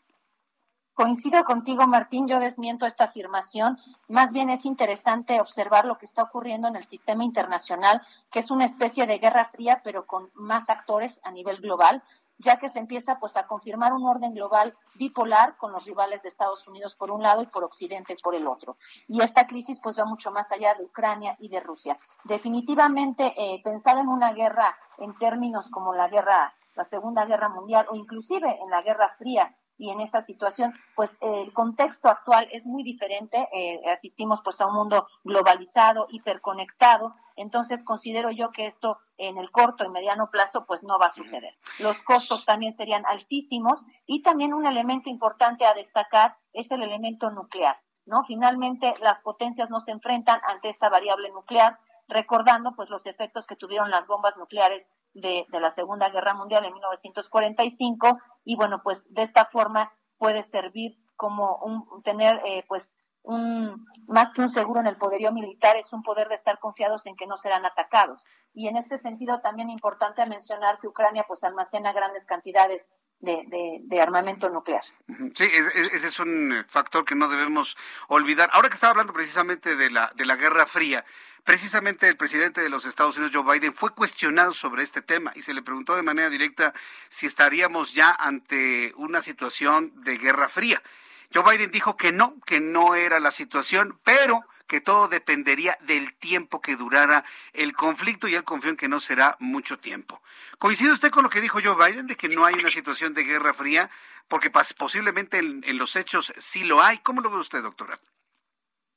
Coincido contigo, Martín, yo desmiento esta afirmación. Más bien es interesante observar lo que está ocurriendo en el sistema internacional, que es una especie de guerra fría, pero con más actores a nivel global, ya que se empieza pues a confirmar un orden global bipolar con los rivales de Estados Unidos por un lado y por Occidente por el otro. Y esta crisis pues va mucho más allá de Ucrania y de Rusia. Definitivamente eh, pensar en una guerra en términos como la guerra la Segunda Guerra Mundial o inclusive en la Guerra Fría y en esa situación, pues el contexto actual es muy diferente. Eh, asistimos pues a un mundo globalizado, hiperconectado. Entonces considero yo que esto en el corto y mediano plazo pues no va a suceder. Los costos también serían altísimos y también un elemento importante a destacar es el elemento nuclear. ¿no? Finalmente las potencias no se enfrentan ante esta variable nuclear, recordando pues los efectos que tuvieron las bombas nucleares de, la Segunda Guerra Mundial en 1945 y bueno, pues de esta forma puede servir como un tener eh, pues un más que un seguro en el poderío militar es un poder de estar confiados en que no serán atacados y en este sentido también importante mencionar que Ucrania pues almacena grandes cantidades de, de, armamento nuclear. Sí, ese es un factor que no debemos olvidar. Ahora que estaba hablando precisamente de la, de la Guerra Fría, Precisamente el presidente de los Estados Unidos, Joe Biden, fue cuestionado sobre este tema y se le preguntó de manera directa si estaríamos ya ante una situación de guerra fría. Joe Biden dijo que no, que no era la situación, pero que todo dependería del tiempo que durara el conflicto y él confió en que no será mucho tiempo. ¿Coincide usted con lo que dijo Joe Biden de que no hay una situación de guerra fría? Porque posiblemente en, en los hechos sí lo hay. ¿Cómo lo ve usted, doctora?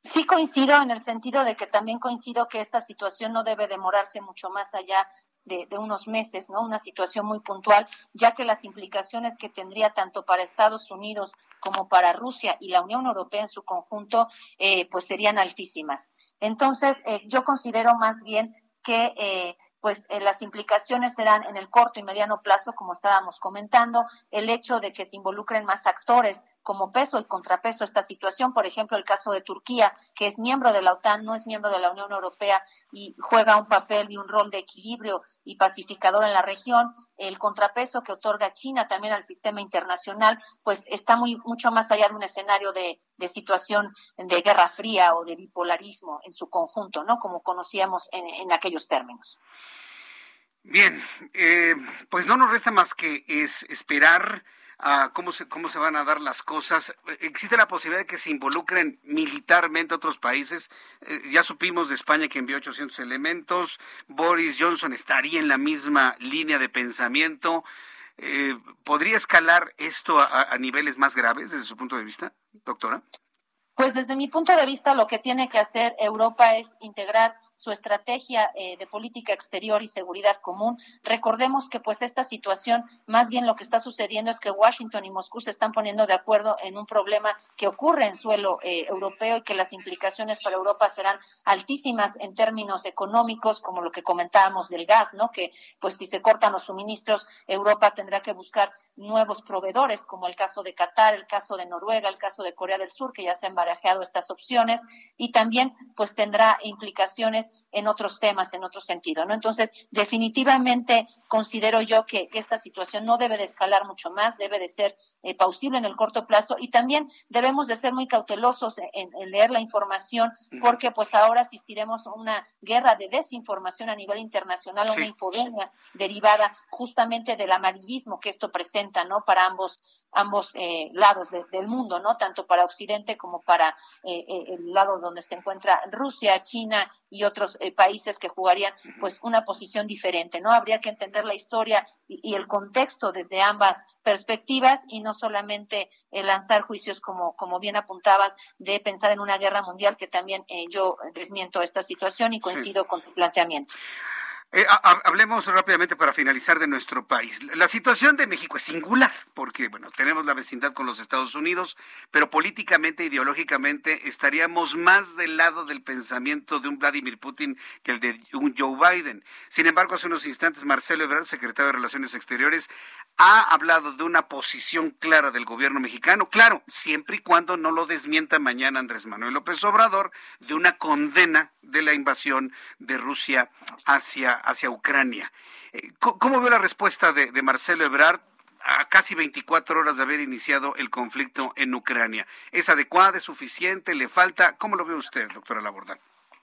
Sí coincido en el sentido de que también coincido que esta situación no debe demorarse mucho más allá de, unos meses, ¿no? Una situación muy puntual, ya que las implicaciones que tendría tanto para Estados Unidos como para Rusia y la Unión Europea en su conjunto, eh, pues serían altísimas. Entonces, eh, yo considero más bien que eh, pues las implicaciones serán en el corto y mediano plazo, como estábamos comentando, el hecho de que se involucren más actores como peso y contrapeso a esta situación, por ejemplo, el caso de Turquía, que es miembro de la OTAN, no es miembro de la Unión Europea y juega un papel y un rol de equilibrio y pacificador en la región, el contrapeso que otorga China también al sistema internacional, pues está muy mucho más allá de un escenario de, situación de guerra fría o de bipolarismo en su conjunto, ¿no? Como conocíamos en aquellos términos. Bien, eh, pues no nos resta más que es esperar a cómo se, cómo se van a dar las cosas. ¿Existe la posibilidad de que se involucren militarmente otros países? Eh, ya supimos de España que envió 800 elementos. Boris Johnson estaría en la misma línea de pensamiento. Eh, ¿Podría escalar esto a niveles más graves desde su punto de vista, doctora? Pues desde mi punto de vista lo que tiene que hacer Europa es integrar su estrategia eh, de política exterior y seguridad común. Recordemos que pues esta situación, más bien lo que está sucediendo es que Washington y Moscú se están poniendo de acuerdo en un problema que ocurre en suelo eh, europeo y que las implicaciones para Europa serán altísimas en términos económicos, como lo que comentábamos del gas, ¿no? Que pues si se cortan los suministros, Europa tendrá que buscar nuevos proveedores, como el caso de Qatar, el caso de Noruega, el caso de Corea del Sur, que ya se han barajeado estas opciones, y también pues tendrá implicaciones en otros temas, en otro sentido, ¿no? Entonces, definitivamente considero yo que, esta situación no debe de escalar mucho más, debe de ser eh, pausible en el corto plazo y también debemos de ser muy cautelosos en, leer la información porque pues ahora asistiremos a una guerra de desinformación a nivel internacional, a una infodemia derivada justamente del amarillismo que esto presenta, ¿no? Para ambos, ambos eh, lados del mundo, ¿no? Tanto para Occidente como para eh, el lado donde se encuentra Rusia, China y otros eh, países que jugarían pues una posición diferente, ¿no? Habría que entender la historia y, el contexto desde ambas perspectivas y no solamente lanzar juicios como, como bien apuntabas de pensar en una guerra mundial, que también eh, yo desmiento esta situación y coincido con tu planteamiento. Eh, hablemos rápidamente para finalizar de nuestro país. La situación de México es singular porque, bueno, tenemos la vecindad con los Estados Unidos, pero políticamente, ideológicamente, estaríamos más del lado del pensamiento de un Vladimir Putin que el de un Joe Biden. Sin embargo, hace unos instantes, Marcelo Ebrard, secretario de Relaciones Exteriores, ha hablado de una posición clara del gobierno mexicano, claro, siempre y cuando no lo desmienta mañana Andrés Manuel López Obrador, de una condena de la invasión de Rusia hacia, hacia Ucrania. Eh, ¿Cómo veo la respuesta de, Marcelo Ebrard a casi 24 horas de haber iniciado el conflicto en Ucrania? ¿Es adecuada, es suficiente, le falta? ¿Cómo lo ve usted, doctora Labordán?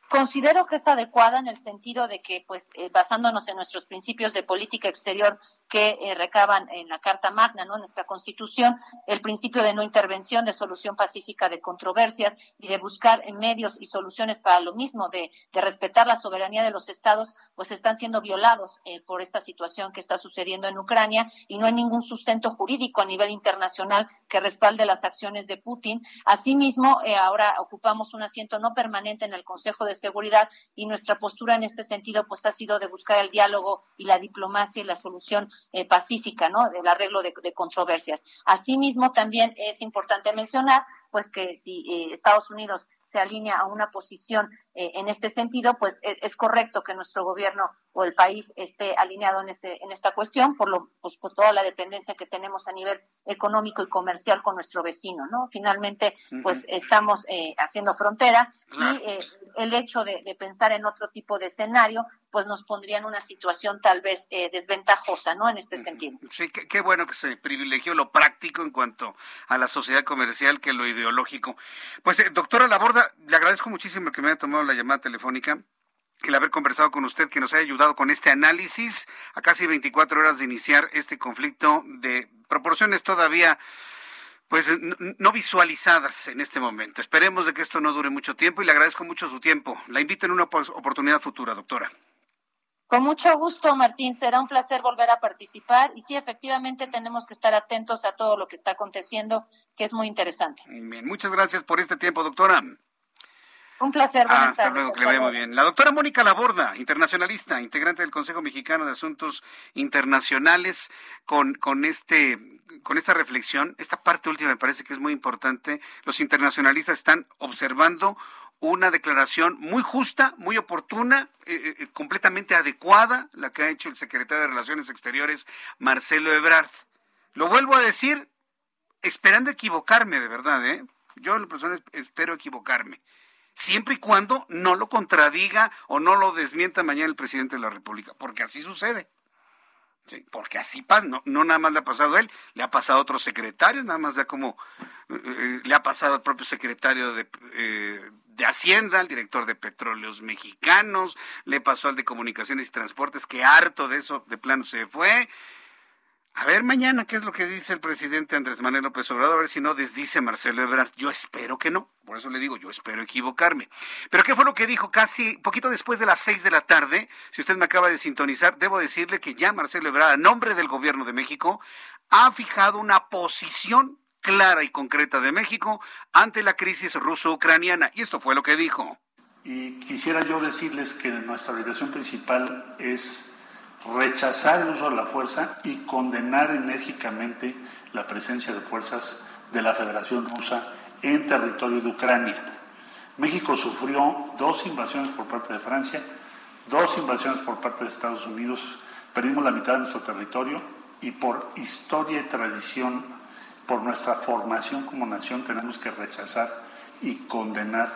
Considero que es adecuada en el sentido de que, pues, eh, basándonos en nuestros principios de política exterior que eh, recaban en la Carta Magna, ¿no? Nuestra Constitución, el principio de no intervención, de solución pacífica de controversias y de buscar medios y soluciones para lo mismo, de, respetar la soberanía de los estados, pues están siendo violados eh, por esta situación que está sucediendo en Ucrania y no hay ningún sustento jurídico a nivel internacional que respalde las acciones de Putin. Asimismo, ahora ocupamos un asiento no permanente en el Consejo de seguridad y nuestra postura en este sentido pues ha sido de buscar el diálogo y la diplomacia y la solución eh, pacífica, ¿no? Del arreglo de, controversias. Asimismo también es importante mencionar pues que si eh, Estados Unidos se alinea a una posición eh, en este sentido, pues e, es, correcto que nuestro gobierno o el país esté alineado en este en esta cuestión por lo pues, por toda la dependencia que tenemos a nivel económico y comercial con nuestro vecino, ¿no? Finalmente, pues estamos eh, haciendo frontera y eh, el hecho de, pensar en otro tipo de escenario, pues nos pondría en una situación tal vez desventajosa, ¿no? En este sentido. Sí, qué, qué, bueno que se privilegió lo práctico en cuanto a la sociedad comercial que lo ideológico. Pues, doctora Laborda, le agradezco muchísimo que me haya tomado la llamada telefónica el haber conversado con usted, que nos haya ayudado con este análisis a casi 24 horas de iniciar este conflicto de proporciones todavía pues no visualizadas en este momento. Esperemos de que esto no dure mucho tiempo y le agradezco mucho su tiempo. La invito en una oportunidad futura, doctora. Con mucho gusto, Martín. Será un placer volver a participar. Y sí, efectivamente, tenemos que estar atentos a todo lo que está aconteciendo, que es muy interesante. Bien, muchas gracias por este tiempo, doctora. Un placer, buenas Hasta luego, que le vaya muy bien. La doctora Mónica Laborda, internacionalista, integrante del Consejo Mexicano de Asuntos Internacionales, con, con, este, con esta reflexión, esta parte última me parece que es muy importante. Los internacionalistas están observando una declaración muy justa, muy oportuna, eh, eh, eh, completamente adecuada, la que ha hecho el secretario de Relaciones Exteriores, Marcelo Ebrard. Lo vuelvo a decir, esperando equivocarme, de verdad, ¿eh? Yo en persona espero equivocarme siempre y cuando no lo contradiga o no lo desmienta mañana el presidente de la República, porque así sucede. porque así pasa, no, nada más le ha pasado a él, le ha pasado a otros secretarios, nada más vea cómo eh, eh, le ha pasado al propio secretario de, eh, de Hacienda, al director de Petróleos Mexicanos, le pasó al de Comunicaciones y Transportes, que harto de eso de plano se fue, a ver mañana qué es lo que dice el presidente Andrés Manuel López Obrador, a ver si no desdice Marcelo Ebrard. Yo espero que no, por eso le digo, yo espero equivocarme. Pero ¿qué fue lo que dijo casi poquito después de las seis de la tarde? Si usted me acaba de sintonizar, debo decirle que ya Marcelo Ebrard, a nombre del gobierno de México, ha fijado una posición clara y concreta de México ante la crisis ruso-ucraniana. Y esto fue lo que dijo. Y quisiera yo decirles que nuestra obligación principal es rechazar el uso de la fuerza y condenar enérgicamente la presencia de fuerzas de la Federación Rusa en territorio de Ucrania. México sufrió dos invasiones por parte de Francia, dos invasiones por parte de Estados Unidos, perdimos la mitad de nuestro territorio y por historia y tradición, por nuestra formación como nación, tenemos que rechazar y condenar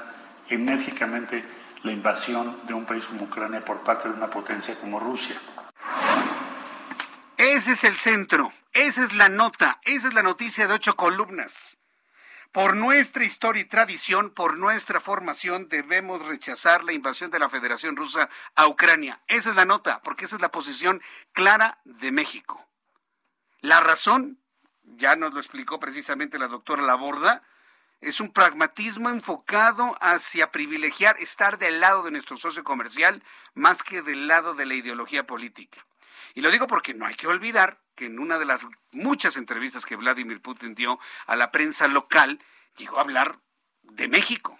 enérgicamente la invasión de un país como Ucrania por parte de una potencia como Rusia. Ese es el centro, esa es la nota, esa es la noticia de ocho columnas. Por nuestra historia y tradición, por nuestra formación, debemos rechazar la invasión de la Federación Rusa a Ucrania. Esa es la nota, porque esa es la posición clara de México. La razón, ya nos lo explicó precisamente la doctora Laborda, es un pragmatismo enfocado hacia privilegiar estar del lado de nuestro socio comercial más que del lado de la ideología política. Y lo digo porque no hay que olvidar que en una de las muchas entrevistas que Vladimir Putin dio a la prensa local, llegó a hablar de México.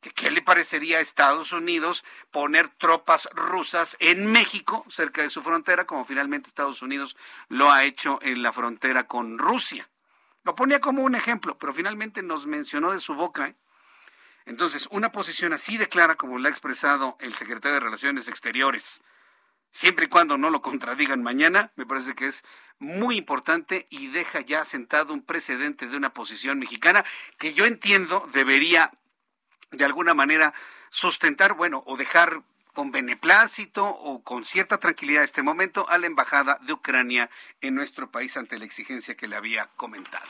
Que ¿Qué le parecería a Estados Unidos poner tropas rusas en México, cerca de su frontera, como finalmente Estados Unidos lo ha hecho en la frontera con Rusia? Lo ponía como un ejemplo, pero finalmente nos mencionó de su boca. ¿eh? Entonces, una posición así de clara como la ha expresado el secretario de Relaciones Exteriores, siempre y cuando no lo contradigan mañana, me parece que es muy importante y deja ya sentado un precedente de una posición mexicana que yo entiendo debería de alguna manera sustentar, bueno, o dejar con beneplácito o con cierta tranquilidad este momento a la embajada de Ucrania en nuestro país ante la exigencia que le había comentado.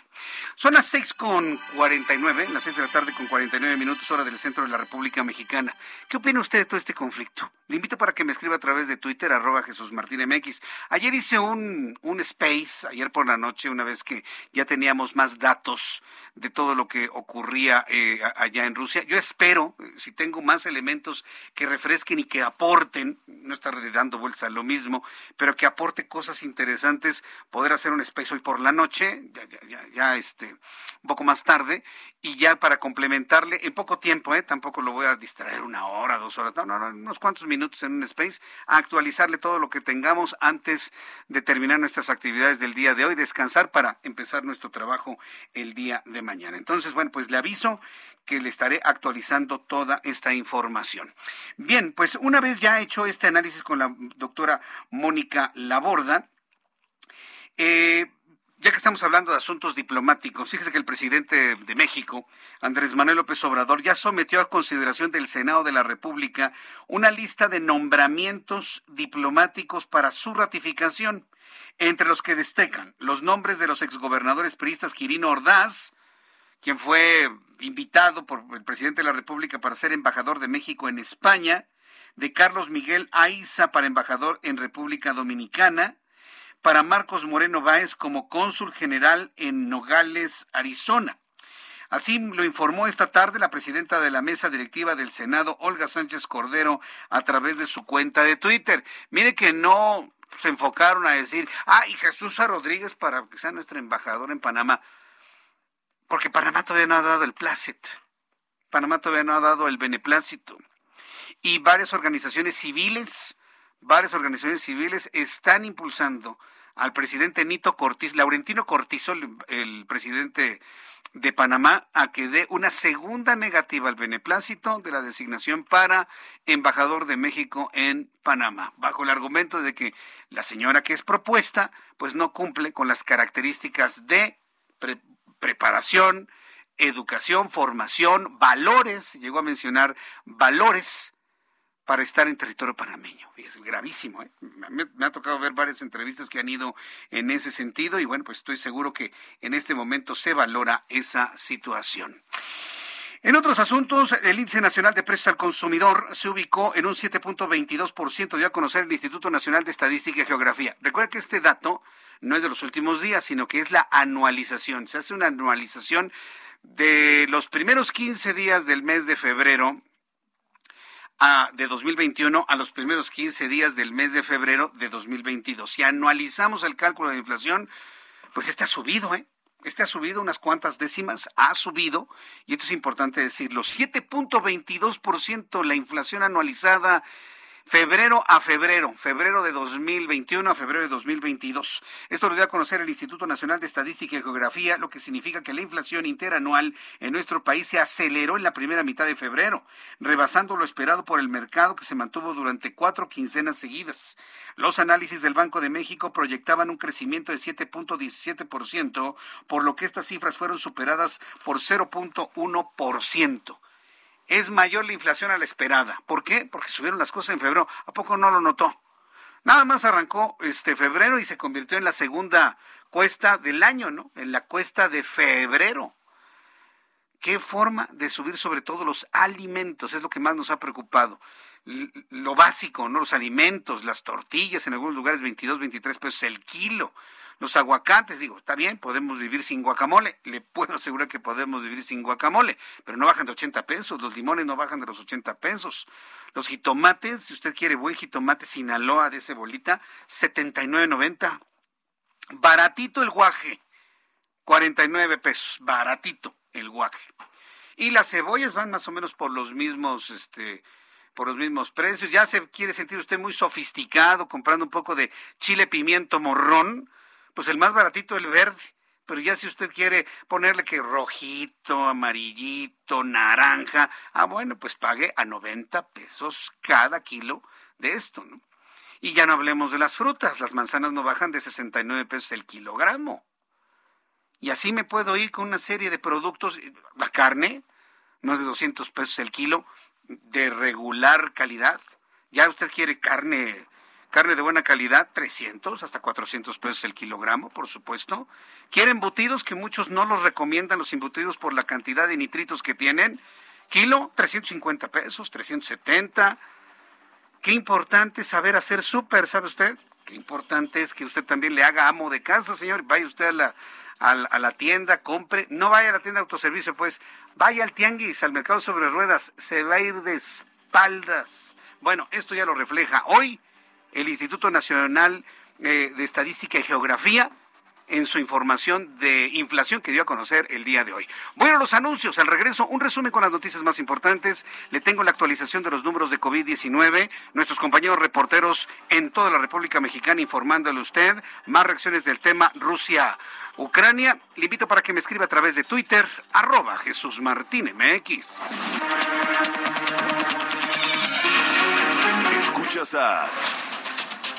Son las seis con cuarenta y nueve, las seis de la tarde con cuarenta y nueve minutos hora del centro de la República Mexicana. ¿Qué opina usted de todo este conflicto? Le invito para que me escriba a través de Twitter, arroba Jesús Martín MX. Ayer hice un, un space, ayer por la noche, una vez que ya teníamos más datos de todo lo que ocurría eh, allá en Rusia. Yo espero, eh, si tengo más elementos que refresquen y que aporten, no estar dando vueltas a lo mismo, pero que aporte cosas interesantes, poder hacer un space hoy por la noche, ya, ya, ya, ya este, un poco más tarde, y ya para complementarle, en poco tiempo, ¿eh? tampoco lo voy a distraer una hora, dos horas, no, no, no, unos cuantos minutos en un space, a actualizarle todo lo que tengamos antes de terminar nuestras actividades del día de hoy, descansar para empezar nuestro trabajo el día de mañana. Entonces, bueno, pues le aviso que le estaré actualizando toda esta información. Bien, pues una vez ya hecho este análisis con la doctora Mónica Laborda, eh, ya que estamos hablando de asuntos diplomáticos, fíjese que el presidente de México, Andrés Manuel López Obrador, ya sometió a consideración del Senado de la República una lista de nombramientos diplomáticos para su ratificación, entre los que destacan los nombres de los exgobernadores priistas Quirino Ordaz, quien fue invitado por el presidente de la República para ser embajador de México en España, de Carlos Miguel Aiza para embajador en República Dominicana, para Marcos Moreno Báez como cónsul general en Nogales, Arizona. Así lo informó esta tarde la presidenta de la mesa directiva del Senado, Olga Sánchez Cordero, a través de su cuenta de Twitter. Mire que no se enfocaron a decir, ah, y Jesús A. Rodríguez para que sea nuestro embajador en Panamá, porque Panamá todavía no ha dado el placet, Panamá todavía no ha dado el beneplácito. Y varias organizaciones civiles, varias organizaciones civiles están impulsando al presidente Nito Cortiz, Laurentino Cortizo, el, presidente de Panamá, a que dé una segunda negativa al beneplácito de la designación para embajador de México en Panamá, bajo el argumento de que la señora que es propuesta, pues no cumple con las características de preparación, educación, formación, valores, llegó a mencionar valores para estar en territorio panameño. Es gravísimo. ¿eh? Me, ha tocado ver varias entrevistas que han ido en ese sentido y bueno, pues estoy seguro que en este momento se valora esa situación. En otros asuntos, el índice nacional de precios al consumidor se ubicó en un 7.22%, dio a conocer el Instituto Nacional de Estadística y Geografía. Recuerda que este dato no es de los últimos días, sino que es la anualización. Se hace una anualización de los primeros 15 días del mes de febrero de 2021 a los primeros 15 días del mes de febrero de 2022. Si anualizamos el cálculo de inflación, pues este ha subido, ¿eh? Este ha subido unas cuantas décimas, ha subido, y esto es importante decirlo, 7.22% la inflación anualizada febrero a febrero, febrero de 2021 a febrero de 2022. Esto lo dio a conocer el Instituto Nacional de Estadística y Geografía, lo que significa que la inflación interanual en nuestro país se aceleró en la primera mitad de febrero, rebasando lo esperado por el mercado que se mantuvo durante cuatro quincenas seguidas. Los análisis del Banco de México proyectaban un crecimiento de 7.17%, por lo que estas cifras fueron superadas por 0.1% es mayor la inflación a la esperada. ¿Por qué? Porque subieron las cosas en febrero. ¿A poco no lo notó? Nada más arrancó este febrero y se convirtió en la segunda cuesta del año, ¿no? En la cuesta de febrero. ¿Qué forma de subir sobre todo los alimentos? Es lo que más nos ha preocupado. lo básico, ¿no? Los alimentos, las tortillas, en algunos lugares 22, 23 pesos el kilo. Los aguacates, digo, está bien, podemos vivir sin guacamole. Le puedo asegurar que podemos vivir sin guacamole, pero no bajan de 80 pesos. Los limones no bajan de los 80 pesos. Los jitomates, si usted quiere buen jitomate Sinaloa de ese bolita, 79.90. Baratito el guaje, 49 pesos. Baratito el guaje. Y las cebollas van más o menos por los mismos, este, por los mismos precios. Ya se quiere sentir usted muy sofisticado comprando un poco de chile pimiento morrón, pues el más baratito el verde. Pero ya si usted quiere ponerle que rojito, amarillito, naranja, ah bueno, pues pague a 90 pesos cada kilo de esto, ¿no? Y ya no hablemos de las frutas, las manzanas no bajan de 69 pesos el kilogramo. Y así me puedo ir con una serie de productos, la carne, no es de 200 pesos el kilo, de regular calidad. Ya usted quiere carne, carne de buena calidad, 300 hasta 400 pesos el kilogramo, por supuesto. Quiere embutidos que muchos no los recomiendan los embutidos por la cantidad de nitritos que tienen. Kilo, 350 pesos, 370. Qué importante saber hacer súper, ¿sabe usted? Qué importante es que usted también le haga amo de casa, señor. Vaya usted a la, a, la tienda, compre, no vaya a la tienda de autoservicio, pues vaya al tianguis, al mercado sobre ruedas, se va a ir de espaldas. Bueno, esto ya lo refleja hoy el Instituto Nacional eh, de Estadística y Geografía en su información de inflación que dio a conocer el día de hoy. Bueno, los anuncios, al regreso, un resumen con las noticias más importantes. Le tengo la actualización de los números de COVID-19, nuestros compañeros reporteros en toda la República Mexicana informándole a usted, más reacciones del tema Rusia. Ucrania, le invito para que me escriba a través de Twitter, arroba Jesús Martín MX. Escuchas a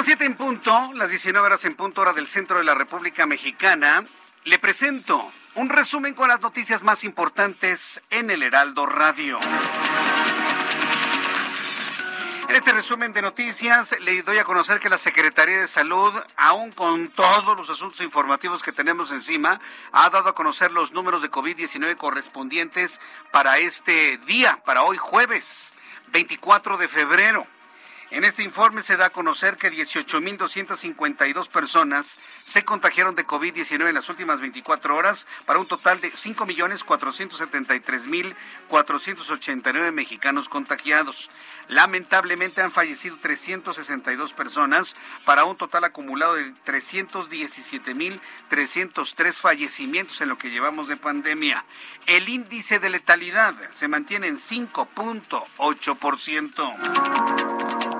Las 7 en punto, las 19 horas en punto hora del centro de la República Mexicana. Le presento un resumen con las noticias más importantes en el Heraldo Radio. En este resumen de noticias le doy a conocer que la Secretaría de Salud, aún con todos los asuntos informativos que tenemos encima, ha dado a conocer los números de COVID-19 correspondientes para este día, para hoy jueves 24 de febrero. En este informe se da a conocer que 18.252 personas se contagiaron de COVID-19 en las últimas 24 horas para un total de 5.473.489 mexicanos contagiados. Lamentablemente han fallecido 362 personas para un total acumulado de 317.303 fallecimientos en lo que llevamos de pandemia. El índice de letalidad se mantiene en 5.8%.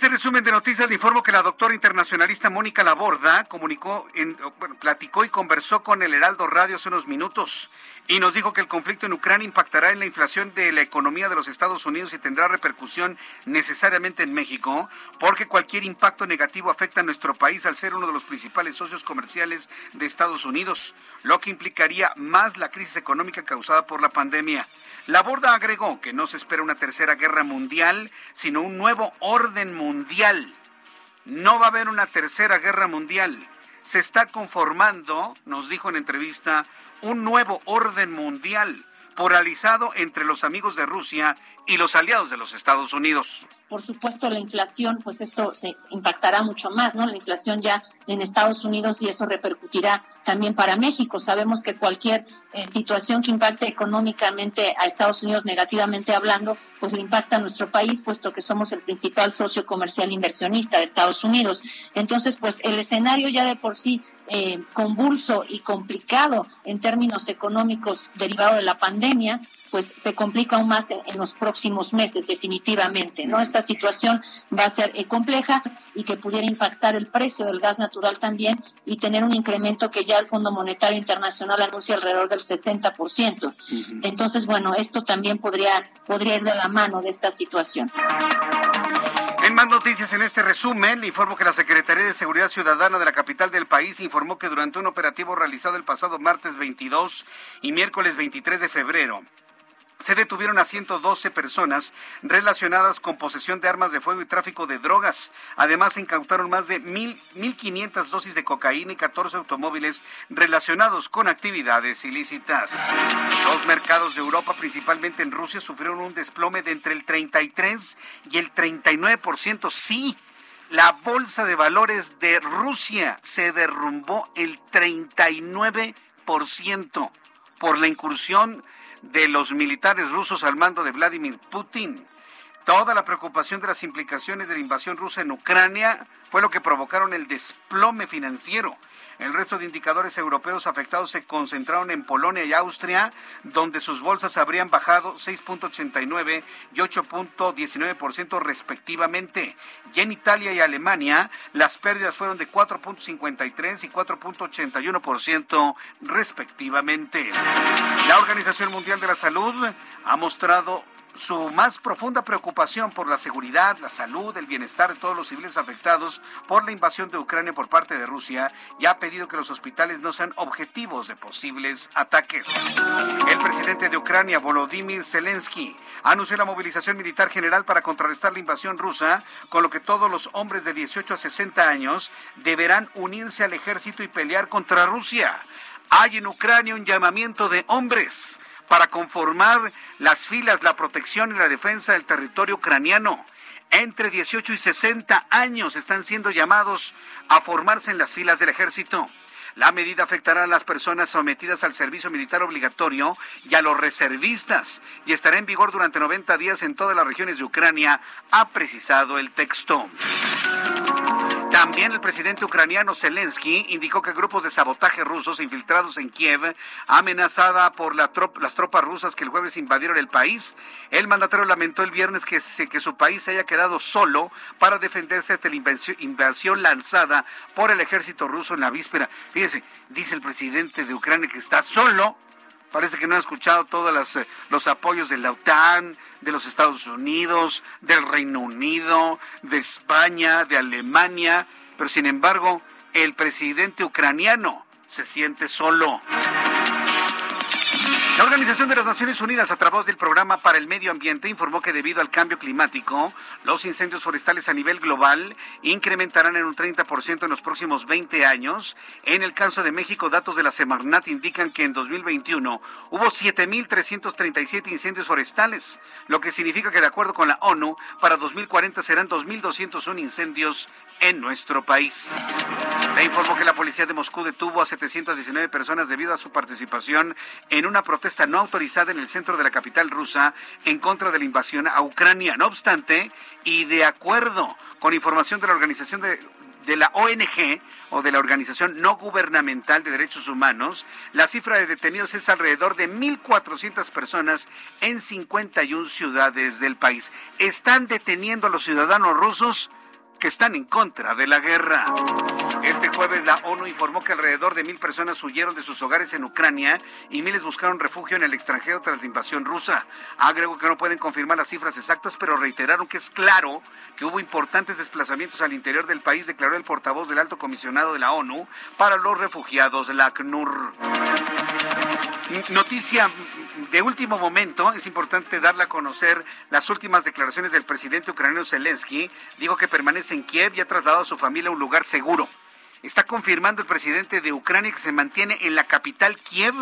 este resumen de noticias le informo que la doctora internacionalista Mónica Laborda comunicó, en, platicó y conversó con el Heraldo Radio hace unos minutos y nos dijo que el conflicto en Ucrania impactará en la inflación de la economía de los Estados Unidos y tendrá repercusión necesariamente en México, porque cualquier impacto negativo afecta a nuestro país al ser uno de los principales socios comerciales de Estados Unidos, lo que implicaría más la crisis económica causada por la pandemia. Laborda agregó que no se espera una tercera guerra mundial, sino un nuevo orden mundial. No va a haber una tercera guerra mundial. Se está conformando, nos dijo en entrevista, un nuevo orden mundial polarizado entre los amigos de Rusia y los aliados de los Estados Unidos por supuesto la inflación, pues esto se impactará mucho más, ¿no? La inflación ya en Estados Unidos y eso repercutirá también para México. Sabemos que cualquier eh, situación que impacte económicamente a Estados Unidos negativamente hablando, pues le impacta a nuestro país, puesto que somos el principal socio comercial inversionista de Estados Unidos. Entonces, pues el escenario ya de por sí eh, convulso y complicado en términos económicos derivado de la pandemia, pues se complica aún más en, los próximos meses, definitivamente. ¿no? Esta situación va a ser eh, compleja y que pudiera impactar el precio del gas natural también y tener un incremento que ya el Fondo Monetario Internacional anuncia alrededor del 60%. Entonces, bueno, esto también podría, podría ir de la mano de esta situación. En más noticias en este resumen, le informo que la Secretaría de Seguridad Ciudadana de la capital del país informó que durante un operativo realizado el pasado martes 22 y miércoles 23 de febrero, se detuvieron a 112 personas relacionadas con posesión de armas de fuego y tráfico de drogas. Además, se incautaron más de 1.500 dosis de cocaína y 14 automóviles relacionados con actividades ilícitas. Los mercados de Europa, principalmente en Rusia, sufrieron un desplome de entre el 33 y el 39%. Sí, la bolsa de valores de Rusia se derrumbó el 39% por la incursión de los militares rusos al mando de Vladimir Putin. Toda la preocupación de las implicaciones de la invasión rusa en Ucrania fue lo que provocaron el desplome financiero. El resto de indicadores europeos afectados se concentraron en Polonia y Austria, donde sus bolsas habrían bajado 6.89 y 8.19% respectivamente. Y en Italia y Alemania, las pérdidas fueron de 4.53 y 4.81% respectivamente. La Organización Mundial de la Salud ha mostrado su más profunda preocupación por la seguridad, la salud, el bienestar de todos los civiles afectados por la invasión de Ucrania por parte de Rusia y ha pedido que los hospitales no sean objetivos de posibles ataques. El presidente de Ucrania, Volodymyr Zelensky, anunció la movilización militar general para contrarrestar la invasión rusa, con lo que todos los hombres de 18 a 60 años deberán unirse al ejército y pelear contra Rusia. Hay en Ucrania un llamamiento de hombres para conformar las filas, la protección y la defensa del territorio ucraniano. Entre 18 y 60 años están siendo llamados a formarse en las filas del ejército. La medida afectará a las personas sometidas al servicio militar obligatorio y a los reservistas y estará en vigor durante 90 días en todas las regiones de Ucrania, ha precisado el texto. También el presidente ucraniano Zelensky indicó que grupos de sabotaje rusos infiltrados en Kiev, amenazada por las tropas rusas que el jueves invadieron el país, el mandatario lamentó el viernes que, que su país se haya quedado solo para defenderse ante la invasión lanzada por el ejército ruso en la víspera. Fíjese, dice el presidente de Ucrania que está solo. Parece que no ha escuchado todos eh, los apoyos de la OTAN, de los Estados Unidos, del Reino Unido, de España, de Alemania, pero sin embargo el presidente ucraniano se siente solo. La Organización de las Naciones Unidas, a través del Programa para el Medio Ambiente, informó que debido al cambio climático, los incendios forestales a nivel global incrementarán en un 30% en los próximos 20 años. En el caso de México, datos de la Semarnat indican que en 2021 hubo 7.337 incendios forestales, lo que significa que de acuerdo con la ONU, para 2040 serán 2.201 incendios en nuestro país. Le informó que la policía de Moscú detuvo a 719 personas debido a su participación en una protesta no autorizada en el centro de la capital rusa en contra de la invasión a Ucrania. No obstante, y de acuerdo con información de la organización de, de la ONG o de la Organización No Gubernamental de Derechos Humanos, la cifra de detenidos es alrededor de 1.400 personas en 51 ciudades del país. Están deteniendo a los ciudadanos rusos que están en contra de la guerra. Este jueves la ONU informó que alrededor de mil personas huyeron de sus hogares en Ucrania y miles buscaron refugio en el extranjero tras la invasión rusa. Agregó que no pueden confirmar las cifras exactas, pero reiteraron que es claro que hubo importantes desplazamientos al interior del país, declaró el portavoz del alto comisionado de la ONU para los refugiados, la ACNUR. Noticia de último momento, es importante darle a conocer las últimas declaraciones del presidente ucraniano Zelensky. Dijo que permanece en Kiev y ha trasladado a su familia a un lugar seguro. Está confirmando el presidente de Ucrania que se mantiene en la capital Kiev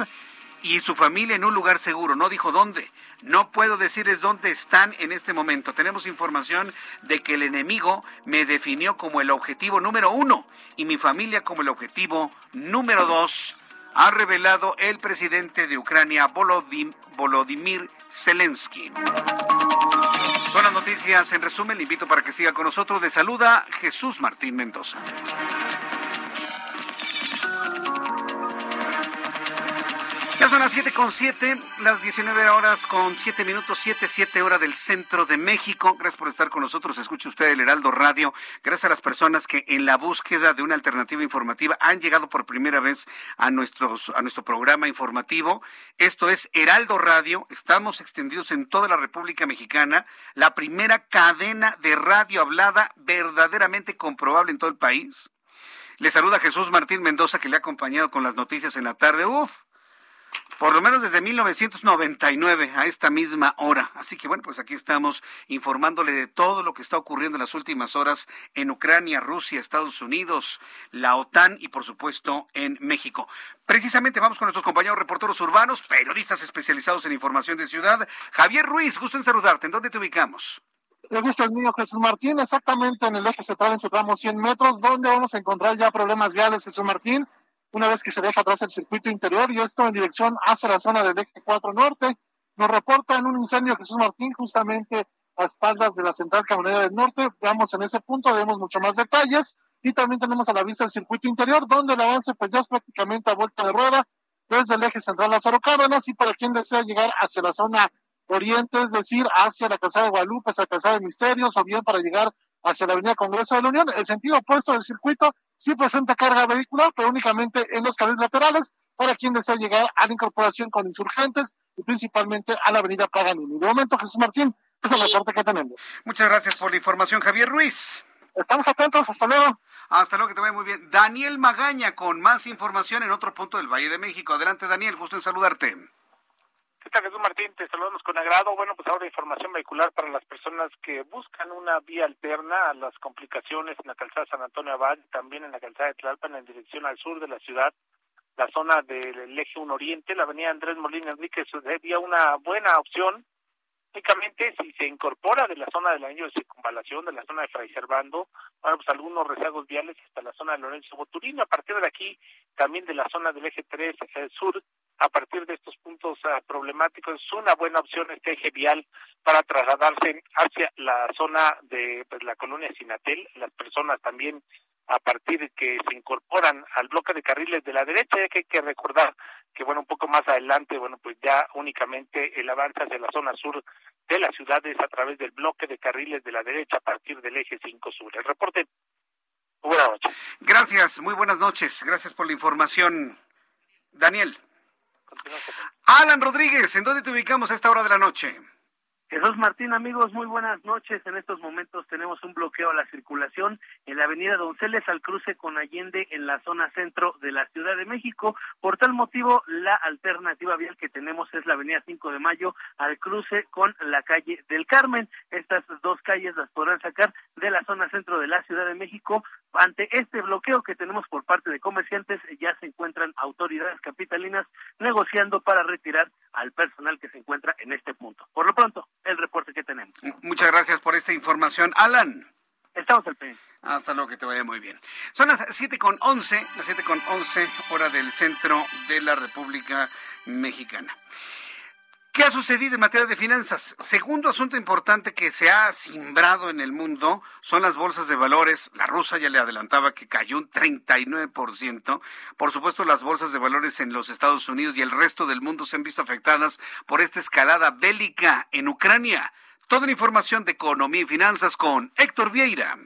y su familia en un lugar seguro. No dijo dónde. No puedo decirles dónde están en este momento. Tenemos información de que el enemigo me definió como el objetivo número uno y mi familia como el objetivo número dos ha revelado el presidente de Ucrania, Volodymyr Zelensky. Son las noticias en resumen. Le invito para que siga con nosotros. De saluda Jesús Martín Mendoza. Son las siete con siete, las 19 horas con siete minutos, siete, siete hora del centro de México. Gracias por estar con nosotros. Escuche usted el Heraldo Radio. Gracias a las personas que en la búsqueda de una alternativa informativa han llegado por primera vez a, nuestros, a nuestro programa informativo. Esto es Heraldo Radio. Estamos extendidos en toda la República Mexicana. La primera cadena de radio hablada verdaderamente comprobable en todo el país. Le saluda Jesús Martín Mendoza que le ha acompañado con las noticias en la tarde. Uf, por lo menos desde 1999 a esta misma hora. Así que bueno, pues aquí estamos informándole de todo lo que está ocurriendo en las últimas horas en Ucrania, Rusia, Estados Unidos, la OTAN y por supuesto en México. Precisamente vamos con nuestros compañeros reporteros urbanos, periodistas especializados en información de ciudad. Javier Ruiz, gusto en saludarte. ¿En dónde te ubicamos? El gusto es mío, Jesús Martín, exactamente en el eje central en su tramo 100 metros, donde vamos a encontrar ya problemas viales, Jesús Martín una vez que se deja atrás el circuito interior y esto en dirección hacia la zona del eje 4 norte. Nos reportan un incendio Jesús Martín justamente a espaldas de la central camionera del norte. Veamos en ese punto, vemos mucho más detalles y también tenemos a la vista el circuito interior donde el avance pues ya es prácticamente a vuelta de rueda desde el eje central Lázaro Cárdenas y para quien desea llegar hacia la zona oriente, es decir, hacia la calzada de Guadalupe, hacia la calzada de Misterios o bien para llegar hacia la avenida Congreso de la Unión, el sentido opuesto del circuito sí presenta carga vehicular, pero únicamente en los carriles laterales para quien desea llegar a la incorporación con insurgentes y principalmente a la avenida Paganini. De momento, Jesús Martín, esa es la parte que tenemos. Muchas gracias por la información, Javier Ruiz. Estamos atentos, hasta luego. Hasta luego, que te vaya muy bien. Daniel Magaña con más información en otro punto del Valle de México. Adelante, Daniel, gusto en saludarte. ¿Qué Jesús Martín? Te saludamos con agrado. Bueno, pues ahora información vehicular para las personas que buscan una vía alterna a las complicaciones en la calzada San Antonio Abad, también en la calzada de Tlalpan en dirección al sur de la ciudad, la zona del eje 1 Oriente, la avenida Andrés Molina Enríquez sería una buena opción únicamente si se incorpora de la zona del anillo de circunvalación, de la zona de Fray Servando, bueno, pues algunos rezagos viales hasta la zona de Lorenzo Boturino, a partir de aquí también de la zona del eje 3 el sur, a partir de estos puntos uh, problemáticos, es una buena opción este eje vial para trasladarse hacia la zona de pues, la colonia Sinatel, las personas también a partir de que se incorporan al bloque de carriles de la derecha, ya que hay que recordar que bueno, un poco más adelante, bueno, pues ya únicamente el avance hacia la zona sur de la ciudad es a través del bloque de carriles de la derecha a partir del eje 5 sur. El reporte. Buenas noches. Gracias, muy buenas noches. Gracias por la información. Daniel. Alan Rodríguez, ¿en dónde te ubicamos a esta hora de la noche? Jesús Martín, amigos, muy buenas noches. En estos momentos tenemos un bloqueo a la circulación en la avenida Donceles al cruce con Allende en la zona centro de la Ciudad de México. Por tal motivo, la alternativa vial que tenemos es la avenida 5 de Mayo al cruce con la calle del Carmen. Estas dos calles las podrán sacar de la zona centro de la Ciudad de México. Ante este bloqueo que tenemos por parte de comerciantes, ya se encuentran autoridades capitalinas negociando para retirar al personal que se encuentra en este punto. Por lo pronto, el reporte que tenemos. Muchas gracias por esta información. Alan. Estamos al pendiente. Hasta luego, que te vaya muy bien. Son las siete con once, las siete con once, hora del centro de la República Mexicana. ¿Qué ha sucedido en materia de finanzas? Segundo asunto importante que se ha simbrado en el mundo son las bolsas de valores. La rusa ya le adelantaba que cayó un 39%. Por supuesto, las bolsas de valores en los Estados Unidos y el resto del mundo se han visto afectadas por esta escalada bélica en Ucrania. Toda la información de economía y finanzas con Héctor Vieira.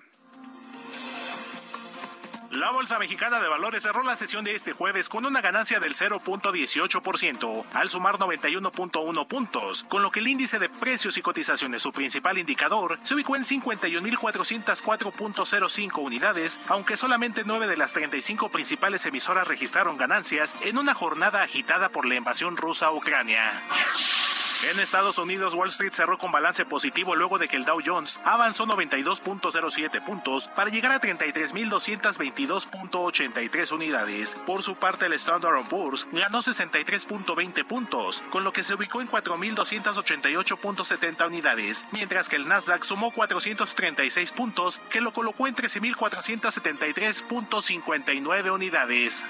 La Bolsa Mexicana de Valores cerró la sesión de este jueves con una ganancia del 0.18%, al sumar 91.1 puntos, con lo que el índice de precios y cotizaciones, su principal indicador, se ubicó en 51.404.05 unidades, aunque solamente 9 de las 35 principales emisoras registraron ganancias en una jornada agitada por la invasión rusa a Ucrania. En Estados Unidos, Wall Street cerró con balance positivo luego de que el Dow Jones avanzó 92.07 puntos para llegar a 33.222.83 unidades. Por su parte, el Standard Poor's ganó 63.20 puntos, con lo que se ubicó en 4.288.70 unidades, mientras que el Nasdaq sumó 436 puntos, que lo colocó en 13.473.59 unidades.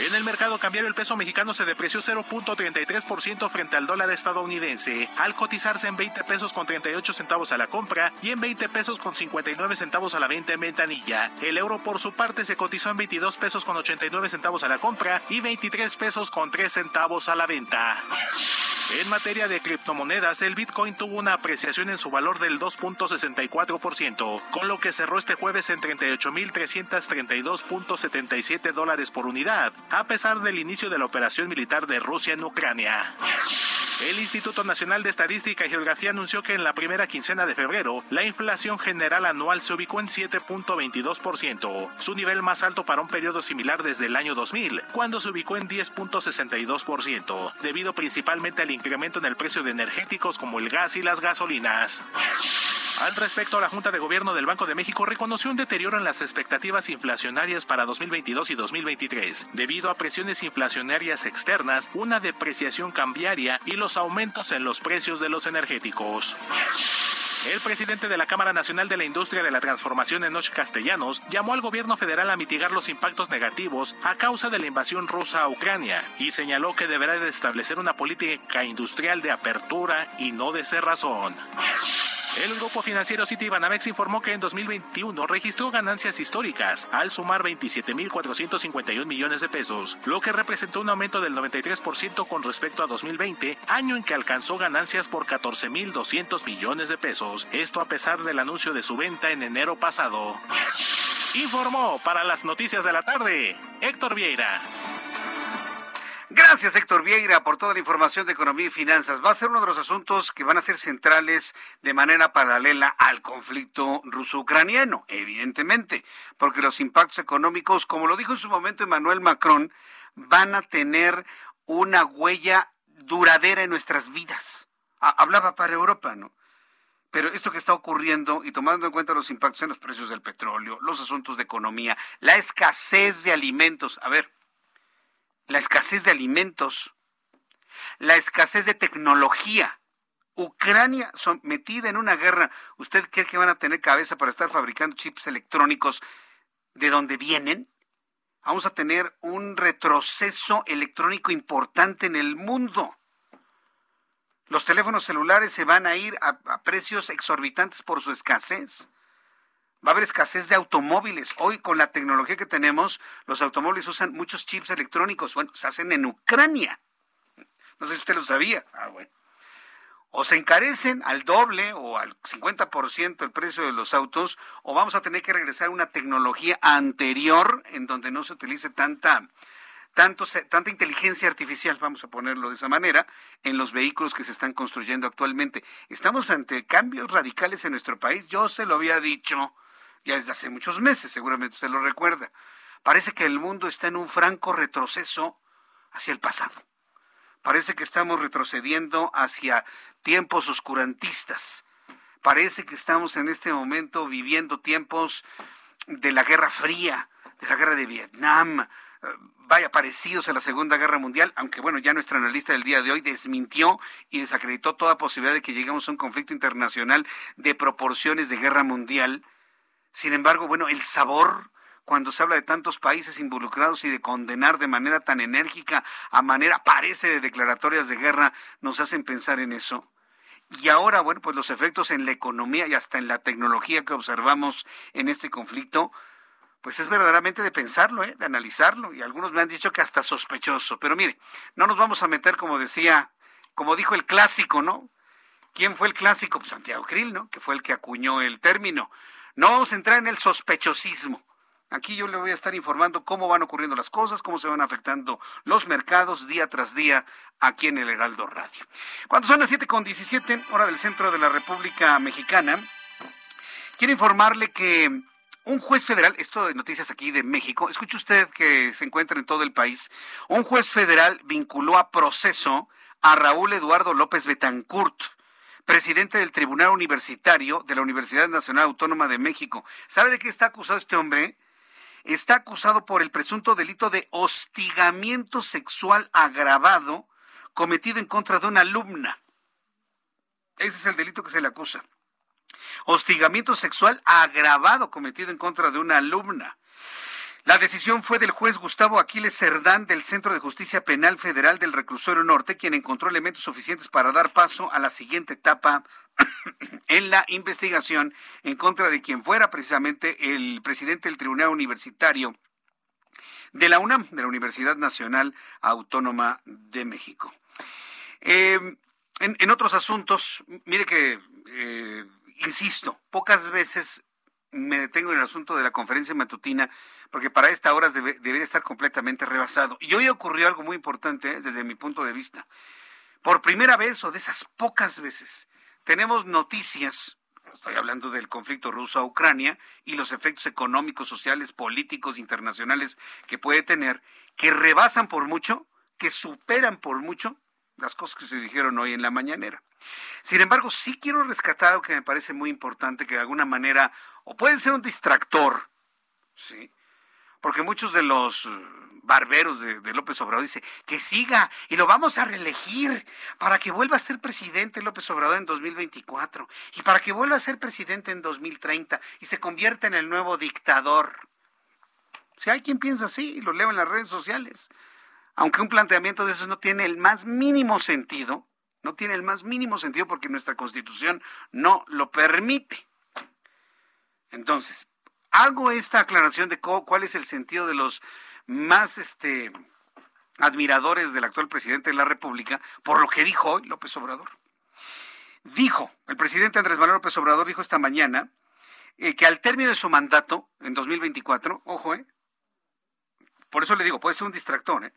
En el mercado cambiario el peso mexicano se depreció 0.33% frente al dólar estadounidense, al cotizarse en 20 pesos con 38 centavos a la compra y en 20 pesos con 59 centavos a la venta en ventanilla. El euro por su parte se cotizó en 22 pesos con 89 centavos a la compra y 23 pesos con 3 centavos a la venta. En materia de criptomonedas, el Bitcoin tuvo una apreciación en su valor del 2.64%, con lo que cerró este jueves en 38.332.77 dólares por unidad, a pesar del inicio de la operación militar de Rusia en Ucrania. El Instituto Nacional de Estadística y Geografía anunció que en la primera quincena de febrero, la inflación general anual se ubicó en 7.22%, su nivel más alto para un periodo similar desde el año 2000, cuando se ubicó en 10.62%, debido principalmente al incremento en el precio de energéticos como el gas y las gasolinas. Al respecto, la Junta de Gobierno del Banco de México reconoció un deterioro en las expectativas inflacionarias para 2022 y 2023, debido a presiones inflacionarias externas, una depreciación cambiaria y los aumentos en los precios de los energéticos. El presidente de la Cámara Nacional de la Industria de la Transformación, Enoch Castellanos, llamó al gobierno federal a mitigar los impactos negativos a causa de la invasión rusa a Ucrania y señaló que deberá de establecer una política industrial de apertura y no de cerrazón. El grupo financiero Citibanamex informó que en 2021 registró ganancias históricas al sumar 27.451 millones de pesos, lo que representó un aumento del 93% con respecto a 2020, año en que alcanzó ganancias por 14.200 millones de pesos, esto a pesar del anuncio de su venta en enero pasado. Informó para las noticias de la tarde Héctor Vieira. Gracias, Héctor Vieira, por toda la información de economía y finanzas. Va a ser uno de los asuntos que van a ser centrales de manera paralela al conflicto ruso-ucraniano, evidentemente, porque los impactos económicos, como lo dijo en su momento Emmanuel Macron, van a tener una huella duradera en nuestras vidas. Hablaba para Europa, ¿no? Pero esto que está ocurriendo y tomando en cuenta los impactos en los precios del petróleo, los asuntos de economía, la escasez de alimentos, a ver, la escasez de alimentos, la escasez de tecnología. Ucrania metida en una guerra. ¿Usted cree que van a tener cabeza para estar fabricando chips electrónicos de donde vienen? Vamos a tener un retroceso electrónico importante en el mundo. Los teléfonos celulares se van a ir a, a precios exorbitantes por su escasez. Va a haber escasez de automóviles. Hoy con la tecnología que tenemos, los automóviles usan muchos chips electrónicos. Bueno, se hacen en Ucrania. No sé si usted lo sabía. Ah, bueno. O se encarecen al doble o al 50% el precio de los autos, o vamos a tener que regresar a una tecnología anterior en donde no se utilice tanta, tanto, tanta inteligencia artificial, vamos a ponerlo de esa manera, en los vehículos que se están construyendo actualmente. Estamos ante cambios radicales en nuestro país. Yo se lo había dicho ya desde hace muchos meses, seguramente usted lo recuerda. Parece que el mundo está en un franco retroceso hacia el pasado. Parece que estamos retrocediendo hacia tiempos oscurantistas. Parece que estamos en este momento viviendo tiempos de la Guerra Fría, de la Guerra de Vietnam, eh, vaya parecidos a la Segunda Guerra Mundial, aunque bueno, ya nuestra analista del día de hoy desmintió y desacreditó toda posibilidad de que lleguemos a un conflicto internacional de proporciones de guerra mundial. Sin embargo, bueno, el sabor cuando se habla de tantos países involucrados y de condenar de manera tan enérgica, a manera parece de declaratorias de guerra, nos hacen pensar en eso. Y ahora, bueno, pues los efectos en la economía y hasta en la tecnología que observamos en este conflicto, pues es verdaderamente de pensarlo, ¿eh? de analizarlo. Y algunos me han dicho que hasta sospechoso. Pero mire, no nos vamos a meter, como decía, como dijo el clásico, ¿no? ¿Quién fue el clásico? Pues Santiago Krill, ¿no? Que fue el que acuñó el término. No vamos a entrar en el sospechosismo. Aquí yo le voy a estar informando cómo van ocurriendo las cosas, cómo se van afectando los mercados día tras día aquí en el Heraldo Radio. Cuando son las 7.17, hora del centro de la República Mexicana, quiero informarle que un juez federal, esto de noticias aquí de México, escuche usted que se encuentra en todo el país, un juez federal vinculó a proceso a Raúl Eduardo López Betancourt presidente del Tribunal Universitario de la Universidad Nacional Autónoma de México. ¿Sabe de qué está acusado este hombre? Está acusado por el presunto delito de hostigamiento sexual agravado cometido en contra de una alumna. Ese es el delito que se le acusa. Hostigamiento sexual agravado cometido en contra de una alumna. La decisión fue del juez Gustavo Aquiles Cerdán del Centro de Justicia Penal Federal del Reclusorio Norte, quien encontró elementos suficientes para dar paso a la siguiente etapa en la investigación en contra de quien fuera precisamente el presidente del Tribunal Universitario de la UNAM, de la Universidad Nacional Autónoma de México. Eh, en, otros asuntos, mire que, eh, insisto, pocas veces me detengo en el asunto de la conferencia matutina, porque para esta hora debería estar completamente rebasado. Y hoy ocurrió algo muy importante ¿eh? desde mi punto de vista. Por primera vez, o de esas pocas veces, tenemos noticias, estoy hablando del conflicto ruso-Ucrania y los efectos económicos, sociales, políticos, internacionales que puede tener, que rebasan por mucho, que superan por mucho las cosas que se dijeron hoy en la mañanera. Sin embargo, sí quiero rescatar algo que me parece muy importante, que de alguna manera, o puede ser un distractor, ¿sí? Porque muchos de los barberos de, López Obrador dice que siga y lo vamos a reelegir para que vuelva a ser presidente López Obrador en 2024 y para que vuelva a ser presidente en 2030 y se convierta en el nuevo dictador. Si hay quien piensa así, lo leo en las redes sociales aunque un planteamiento de esos no tiene el más mínimo sentido, no tiene el más mínimo sentido porque nuestra constitución no lo permite. Entonces, hago esta aclaración de cuál es el sentido de los más este, admiradores del actual presidente de la República por lo que dijo hoy López Obrador. Dijo, el presidente Andrés Manuel López Obrador dijo esta mañana eh, que al término de su mandato, en 2024, ojo, eh, por eso le digo, puede ser un distractor, eh,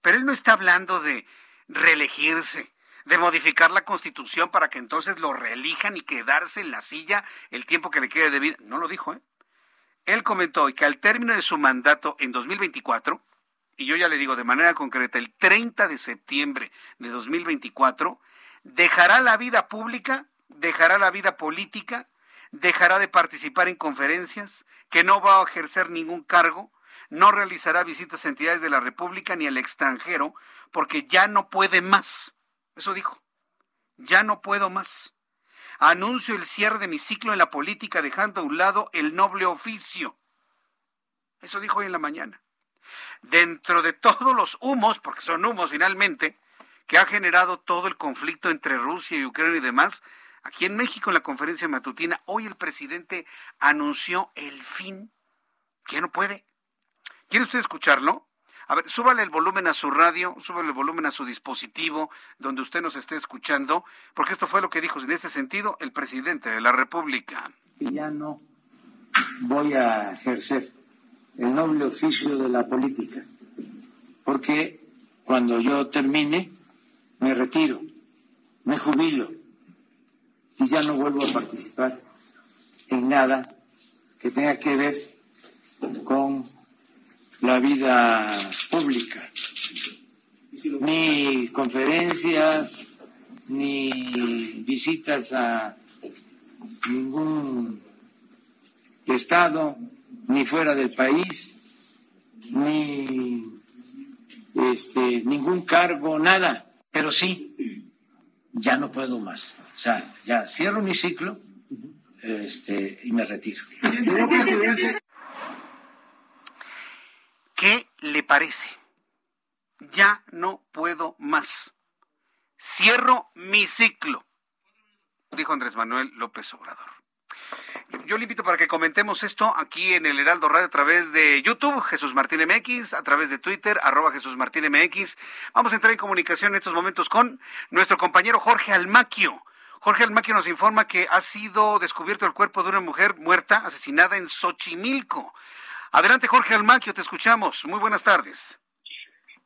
pero él no está hablando de reelegirse, de modificar la constitución para que entonces lo reelijan y quedarse en la silla el tiempo que le quede de vida. No lo dijo, ¿eh? Él comentó que al término de su mandato en 2024, y yo ya le digo de manera concreta, el 30 de septiembre de 2024, dejará la vida pública, dejará la vida política, dejará de participar en conferencias, que no va a ejercer ningún cargo, no realizará visitas a entidades de la República ni al extranjero porque ya no puede más. Eso dijo. Ya no puedo más. Anuncio el cierre de mi ciclo en la política dejando a un lado el noble oficio. Eso dijo hoy en la mañana. Dentro de todos los humos, porque son humos finalmente, que ha generado todo el conflicto entre Rusia y Ucrania y demás, aquí en México en la conferencia matutina, hoy el presidente anunció el fin, que no puede, ¿Quiere usted escucharlo? A ver, súbale el volumen a su radio, súbale el volumen a su dispositivo donde usted nos esté escuchando, porque esto fue lo que dijo en ese sentido el presidente de la República. Ya no voy a ejercer el noble oficio de la política, porque cuando yo termine, me retiro, me jubilo y ya no vuelvo a participar en nada que tenga que ver con la vida pública, ni conferencias, ni visitas a ningún estado, ni fuera del país, ni este, ningún cargo, nada. Pero sí, ya no puedo más. O sea, ya cierro mi ciclo este, y me retiro. ¿Qué le parece? Ya no puedo más. Cierro mi ciclo, dijo Andrés Manuel López Obrador. Yo le invito para que comentemos esto aquí en el Heraldo Radio a través de YouTube, Jesús Martín MX, a través de Twitter, arroba Jesús Martín MX. Vamos a entrar en comunicación en estos momentos con nuestro compañero Jorge Almaquio. Jorge Almaquio nos informa que ha sido descubierto el cuerpo de una mujer muerta, asesinada en Xochimilco. Adelante, Jorge Almaquio, te escuchamos. Muy buenas tardes.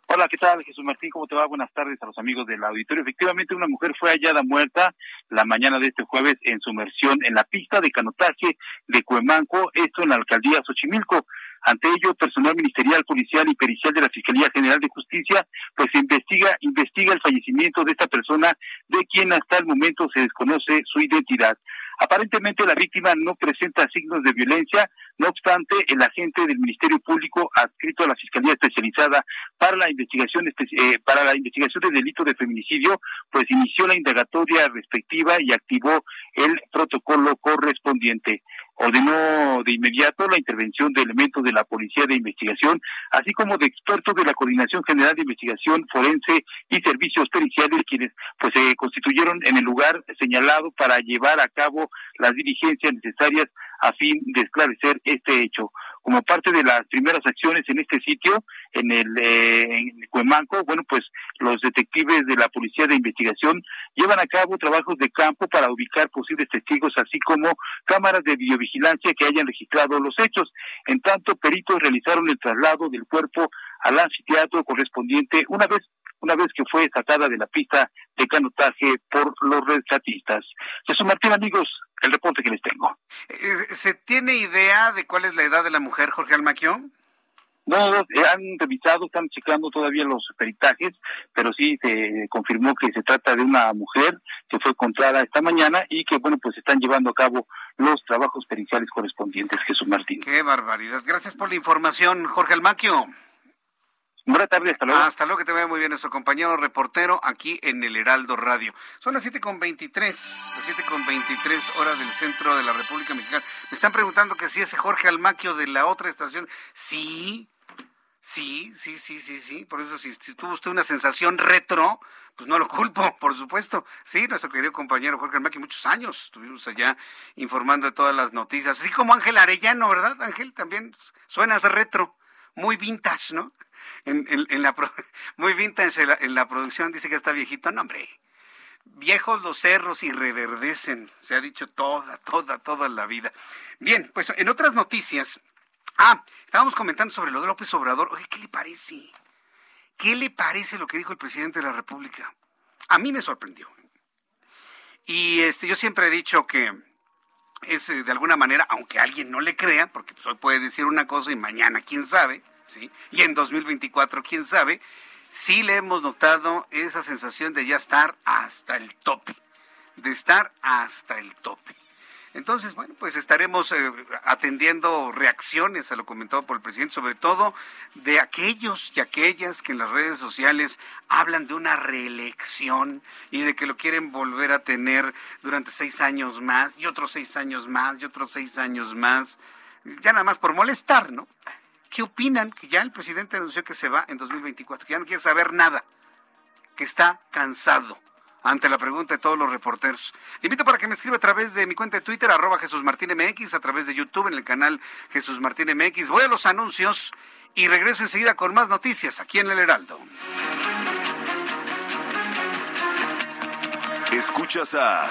Hola, ¿qué tal, Jesús Martín? ¿Cómo te va? Buenas tardes a los amigos del auditorio. Efectivamente, una mujer fue hallada muerta la mañana de este jueves en sumersión en la pista de canotaje de Cuemanco, esto en la alcaldía Xochimilco. Ante ello, personal ministerial, policial y pericial de la Fiscalía General de Justicia, pues investiga, investiga el fallecimiento de esta persona, de quien hasta el momento se desconoce su identidad. Aparentemente la víctima no presenta signos de violencia, no obstante, el agente del Ministerio Público adscrito a la Fiscalía Especializada para la investigación eh, para la investigación de delito de feminicidio, pues inició la indagatoria respectiva y activó el protocolo correspondiente. Ordenó de inmediato la intervención de elementos de la Policía de Investigación, así como de expertos de la Coordinación General de Investigación Forense y Servicios Periciales, quienes pues se constituyeron en el lugar señalado para llevar a cabo las diligencias necesarias a fin de esclarecer este hecho como parte de las primeras acciones en este sitio, en el eh, Cuemanco, bueno, pues los detectives de la Policía de Investigación llevan a cabo trabajos de campo para ubicar posibles testigos, así como cámaras de videovigilancia que hayan registrado los hechos. En tanto, peritos realizaron el traslado del cuerpo al anfiteatro correspondiente una vez una vez que fue sacada de la pista de canotaje por los rescatistas. Jesús Martín, amigos, el reporte que les tengo. Eh, ¿Se tiene idea de cuál es la edad de la mujer, Jorge Almaquio? No, eh, han revisado, están checando todavía los peritajes, pero sí se confirmó que se trata de una mujer que fue encontrada esta mañana y que, bueno, pues están llevando a cabo los trabajos periciales correspondientes, Jesús Martín. Qué barbaridad. Gracias por la información, Jorge Almaquio. Buenas tardes, hasta luego. Hasta luego, que te vaya muy bien nuestro compañero reportero aquí en el Heraldo Radio. Son las 7.23, las 7.23 horas del centro de la República Mexicana. Me están preguntando que si ese Jorge Almaquio de la otra estación. Sí, sí, sí, sí, sí, sí. Por eso, si, tuvo usted una sensación retro, pues no lo culpo, por supuesto. Sí, nuestro querido compañero Jorge Almaquio, muchos años estuvimos allá informando de todas las noticias. Así como Ángel Arellano, ¿verdad? Ángel, también suenas retro, muy vintage, ¿no? En, la muy vintage en la, producción dice que está viejito. No, hombre. Viejos los cerros y reverdecen, se ha dicho toda, toda, toda la vida. Bien, pues en otras noticias. Ah, estábamos comentando sobre lo de López Obrador. Oye, ¿qué le parece? ¿Qué le parece lo que dijo el presidente de la República? A mí me sorprendió. Y este, yo siempre he dicho que es eh, de alguna manera, aunque alguien no le crea, porque pues hoy puede decir una cosa y mañana quién sabe, y en 2024, quién sabe, sí le hemos notado esa sensación de ya estar hasta el tope, de estar hasta el tope. Entonces, bueno, pues estaremos eh, atendiendo reacciones a lo comentado por el presidente, sobre todo de aquellos y aquellas que en las redes sociales hablan de una reelección y de que lo quieren volver a tener durante seis años más y otros seis años más y otros seis años más, ya nada más por molestar, ¿no? ¿Qué opinan? Que ya el presidente anunció que se va en 2024, que ya no quiere saber nada, que está cansado ante la pregunta de todos los reporteros. Le invito para que me escriba a través de mi cuenta de Twitter, arroba Jesús Martín MX, a través de YouTube en el canal Jesús Martín MX. Voy a los anuncios y regreso enseguida con más noticias aquí en El Heraldo. Escuchas a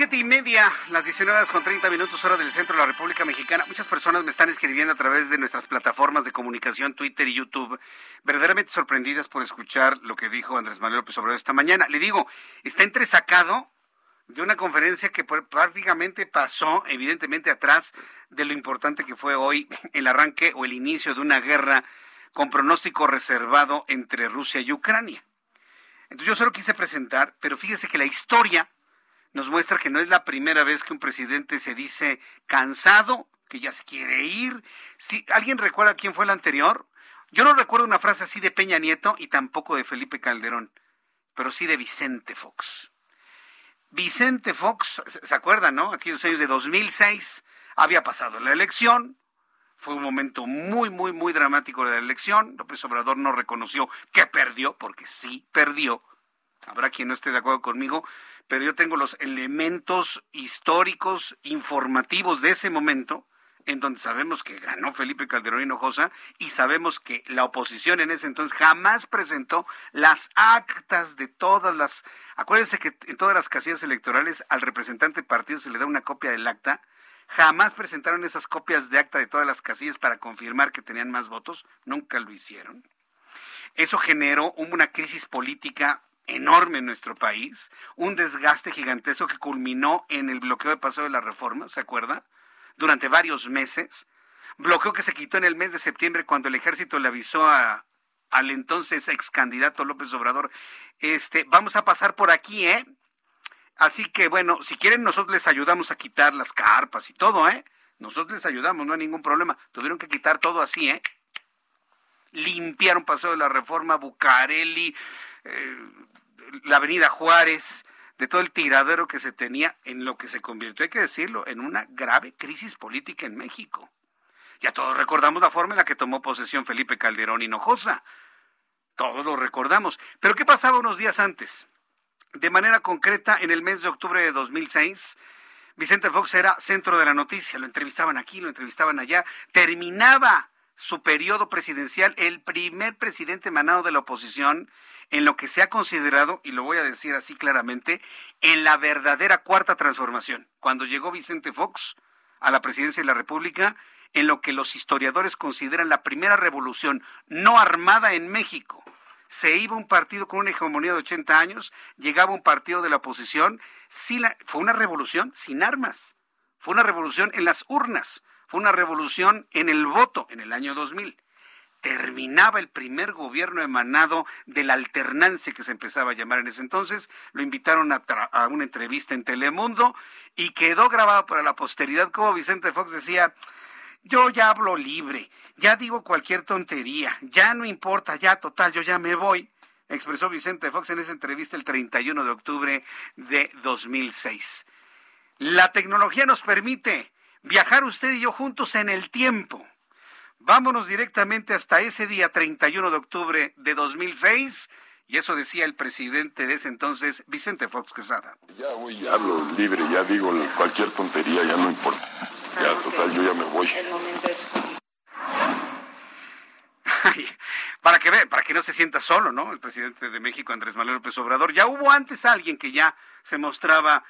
Siete y media, las 19 horas con 30 minutos hora del centro de la República Mexicana. Muchas personas me están escribiendo a través de nuestras plataformas de comunicación, Twitter y YouTube, verdaderamente sorprendidas por escuchar lo que dijo Andrés Manuel López Obrador esta mañana. Le digo, está entresacado de una conferencia que prácticamente pasó evidentemente atrás de lo importante que fue hoy el arranque o el inicio de una guerra con pronóstico reservado entre Rusia y Ucrania. Entonces yo solo quise presentar, pero fíjese que la historia nos muestra que no es la primera vez que un presidente se dice cansado, que ya se quiere ir. Si alguien recuerda quién fue el anterior, yo no recuerdo una frase así de Peña Nieto y tampoco de Felipe Calderón, pero sí de Vicente Fox. Vicente Fox, ¿se acuerdan, no? Aquellos años de 2006 había pasado la elección, fue un momento muy, muy, muy dramático de la elección. López Obrador no reconoció que perdió, porque sí perdió. Habrá quien no esté de acuerdo conmigo, pero yo tengo los elementos históricos, informativos de ese momento, en donde sabemos que ganó Felipe Calderón Hinojosa y sabemos que la oposición en ese entonces jamás presentó las actas de todas las... Acuérdense que en todas las casillas electorales al representante partido se le da una copia del acta. Jamás presentaron esas copias de acta de todas las casillas para confirmar que tenían más votos. Nunca lo hicieron. Eso generó una crisis política enorme en nuestro país, un desgaste gigantesco que culminó en el bloqueo de paso de la reforma, ¿se acuerda? Durante varios meses. Bloqueo que se quitó en el mes de septiembre cuando el ejército le avisó a, al entonces ex candidato López Obrador, este, vamos a pasar por aquí, ¿eh? Así que bueno, si quieren nosotros les ayudamos a quitar las carpas y todo, ¿eh? Nosotros les ayudamos, no hay ningún problema. Tuvieron que quitar todo así, ¿eh? Limpiaron Paseo de la Reforma, Bucareli, eh, la Avenida Juárez, de todo el tiradero que se tenía en lo que se convirtió, hay que decirlo, en una grave crisis política en México. Ya todos recordamos la forma en la que tomó posesión Felipe Calderón Hinojosa. Todos lo recordamos. Pero ¿qué pasaba unos días antes? De manera concreta, en el mes de octubre de 2006, Vicente Fox era centro de la noticia. Lo entrevistaban aquí, lo entrevistaban allá. Terminaba su periodo presidencial, el primer presidente emanado de la oposición en lo que se ha considerado, y lo voy a decir así claramente, en la verdadera cuarta transformación. Cuando llegó Vicente Fox a la presidencia de la República, en lo que los historiadores consideran la primera revolución no armada en México. Se iba un partido con una hegemonía de 80 años, llegaba un partido de la oposición, fue una revolución sin armas, fue una revolución en las urnas, fue una revolución en el voto en el año 2000 terminaba el primer gobierno emanado de la alternancia que se empezaba a llamar en ese entonces. Lo invitaron a, una entrevista en Telemundo y quedó grabado para la posteridad como Vicente Fox decía, yo ya hablo libre, ya digo cualquier tontería, ya no importa, ya total, yo ya me voy, expresó Vicente Fox en esa entrevista el 31 de octubre de 2006. La tecnología nos permite viajar usted y yo juntos en el tiempo Vámonos directamente hasta ese día 31 de octubre de 2006. Y eso decía el presidente de ese entonces, Vicente Fox Quesada. Ya voy, ya hablo libre, ya digo cualquier tontería, ya no importa. Ya, total, yo ya me voy. El momento es... para que ve, para que no se sienta solo, ¿no? El presidente de México, Andrés Manuel López Obrador. Ya hubo antes alguien que ya se mostraba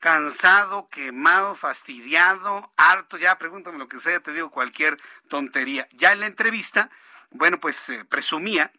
cansado, quemado, fastidiado, harto, ya pregúntame lo que sea, te digo cualquier tontería. Ya en la entrevista, bueno, pues eh, presumía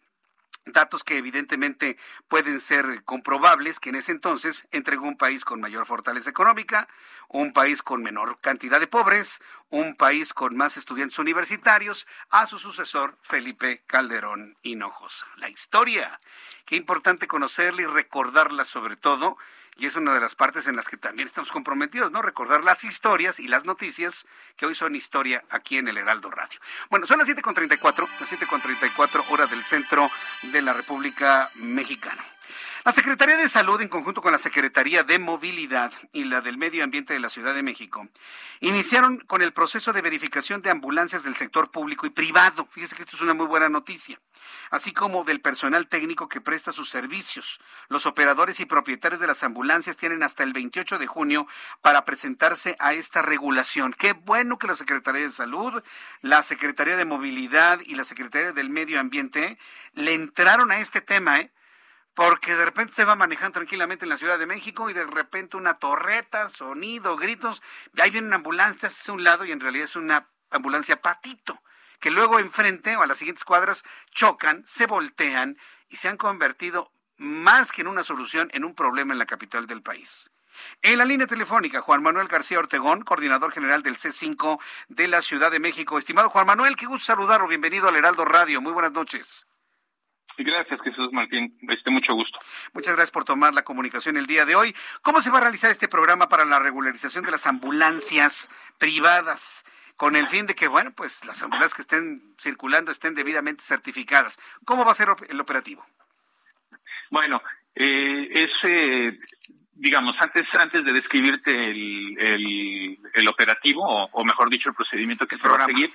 datos que evidentemente pueden ser comprobables, que en ese entonces entregó un país con mayor fortaleza económica, un país con menor cantidad de pobres, un país con más estudiantes universitarios, a su sucesor Felipe Calderón Hinojosa. La historia, qué importante conocerla y recordarla sobre todo, y es una de las partes en las que también estamos comprometidos, ¿no? Recordar las historias y las noticias que hoy son historia aquí en el Heraldo Radio. Bueno, son las 7.34, las 7.34 hora del centro de la República Mexicana. La Secretaría de Salud, en conjunto con la Secretaría de Movilidad y la del Medio Ambiente de la Ciudad de México, iniciaron con el proceso de verificación de ambulancias del sector público y privado. Fíjese que esto es una muy buena noticia así como del personal técnico que presta sus servicios. Los operadores y propietarios de las ambulancias tienen hasta el 28 de junio para presentarse a esta regulación. Qué bueno que la Secretaría de Salud, la Secretaría de Movilidad y la Secretaría del Medio Ambiente le entraron a este tema, ¿eh? Porque de repente se va manejando tranquilamente en la Ciudad de México y de repente una torreta, sonido, gritos, ahí viene una ambulancia, hace un lado y en realidad es una ambulancia patito que luego enfrente o a las siguientes cuadras chocan, se voltean y se han convertido más que en una solución en un problema en la capital del país. En la línea telefónica, Juan Manuel García Ortegón, coordinador general del C5 de la Ciudad de México. Estimado Juan Manuel, qué gusto saludarlo. Bienvenido al Heraldo Radio. Muy buenas noches. Gracias, Jesús Martín. Este, mucho gusto. Muchas gracias por tomar la comunicación el día de hoy. ¿Cómo se va a realizar este programa para la regularización de las ambulancias privadas? con el fin de que, bueno, pues las ambulancias que estén circulando estén debidamente certificadas. ¿Cómo va a ser el operativo? Bueno, eh, es, eh, digamos, antes, antes de describirte el, el, operativo, o, mejor dicho, el procedimiento que se va a seguir,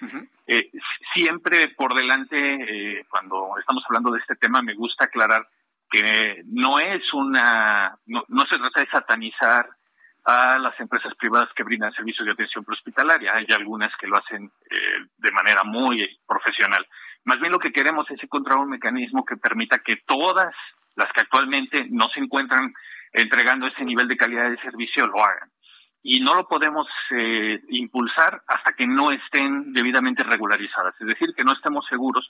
eh, siempre por delante, eh, cuando estamos hablando de este tema, me gusta aclarar que no es una, no, no se trata de satanizar a las empresas privadas que brindan servicios de atención prehospitalaria. Hay algunas que lo hacen eh, de manera muy profesional. Más bien lo que queremos es encontrar un mecanismo que permita que todas las que actualmente no se encuentran entregando ese nivel de calidad de servicio lo hagan. Y no lo podemos eh, impulsar hasta que no estén debidamente regularizadas. Es decir, que no estemos seguros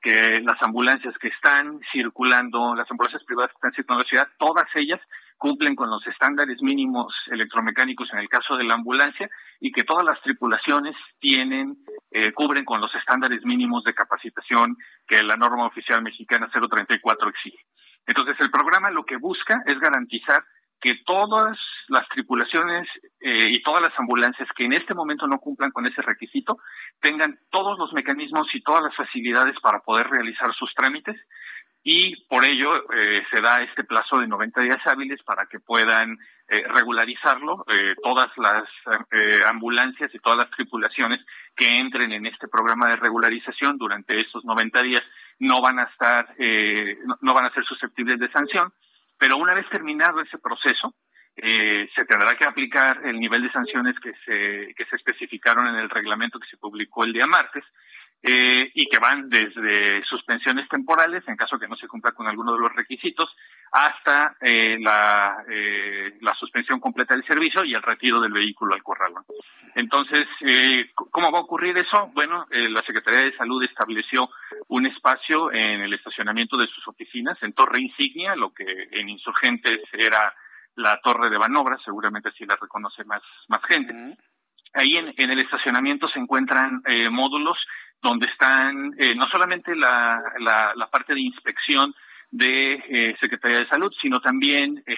que las ambulancias que están circulando, las ambulancias privadas que están circulando en la ciudad, todas ellas cumplen con los estándares mínimos electromecánicos en el caso de la ambulancia y que todas las tripulaciones tienen eh, cubren con los estándares mínimos de capacitación que la norma oficial mexicana 034 exige. Entonces el programa lo que busca es garantizar que todas las tripulaciones eh, y todas las ambulancias que en este momento no cumplan con ese requisito tengan todos los mecanismos y todas las facilidades para poder realizar sus trámites. Y por ello eh, se da este plazo de 90 días hábiles para que puedan eh, regularizarlo todas las ambulancias y todas las tripulaciones que entren en este programa de regularización durante estos 90 días no van a estar no van a ser susceptibles de sanción pero una vez terminado ese proceso se tendrá que aplicar el nivel de sanciones que se que se especificaron en el reglamento que se publicó el día martes eh, y que van desde suspensiones temporales, en caso que no se cumpla con alguno de los requisitos, hasta eh, la, eh, la suspensión completa del servicio y el retiro del vehículo al corralón. Entonces, ¿cómo va a ocurrir eso? Bueno, la Secretaría de Salud estableció un espacio en el estacionamiento de sus oficinas, en Torre Insignia, lo que en Insurgentes era la Torre de Banobra, seguramente así la reconoce más, más gente. Ahí en, en, el estacionamiento se encuentran módulos donde están eh, no solamente la, la, parte de inspección de eh, Secretaría de Salud, sino también eh,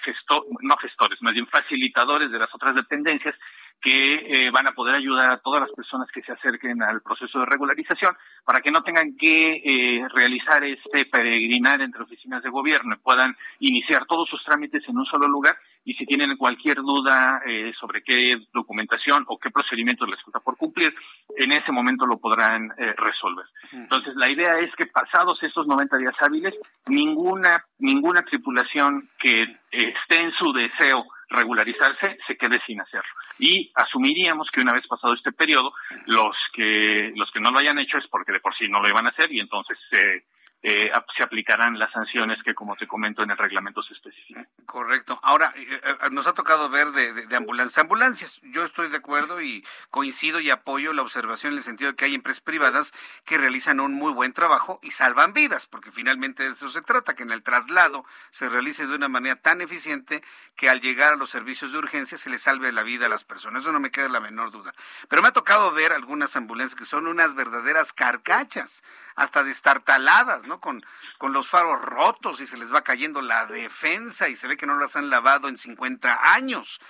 no gestores, más bien facilitadores de las otras dependencias que eh, van a poder ayudar a todas las personas que se acerquen al proceso de regularización para que no tengan que realizar este peregrinar entre oficinas de gobierno y puedan iniciar todos sus trámites en un solo lugar y si tienen cualquier duda eh, sobre qué documentación o qué procedimientos les falta por cumplir, en ese momento lo podrán eh, resolver. Entonces, la idea es que pasados estos 90 días hábiles, ninguna, ninguna tripulación que esté en su deseo regularizarse se quede sin hacerlo. Y asumiríamos que una vez pasado este periodo, los que, los que no lo hayan hecho es porque de por sí no lo iban a hacer y entonces se eh, se aplicarán las sanciones que, como te comento, en el reglamento se especifican. Correcto. Ahora, eh, eh, nos ha tocado ver de, de, ambulancias. Ambulancias, yo estoy de acuerdo y coincido y apoyo la observación en el sentido de que hay empresas privadas que realizan un muy buen trabajo y salvan vidas, porque finalmente de eso se trata, que en el traslado se realice de una manera tan eficiente que al llegar a los servicios de urgencia se les salve la vida a las personas. Eso no me queda la menor duda. Pero me ha tocado ver algunas ambulancias que son unas verdaderas carcachas hasta destartaladas, ¿no? Con, con los faros rotos y se les va cayendo la defensa y se ve que no las han lavado en 50 años.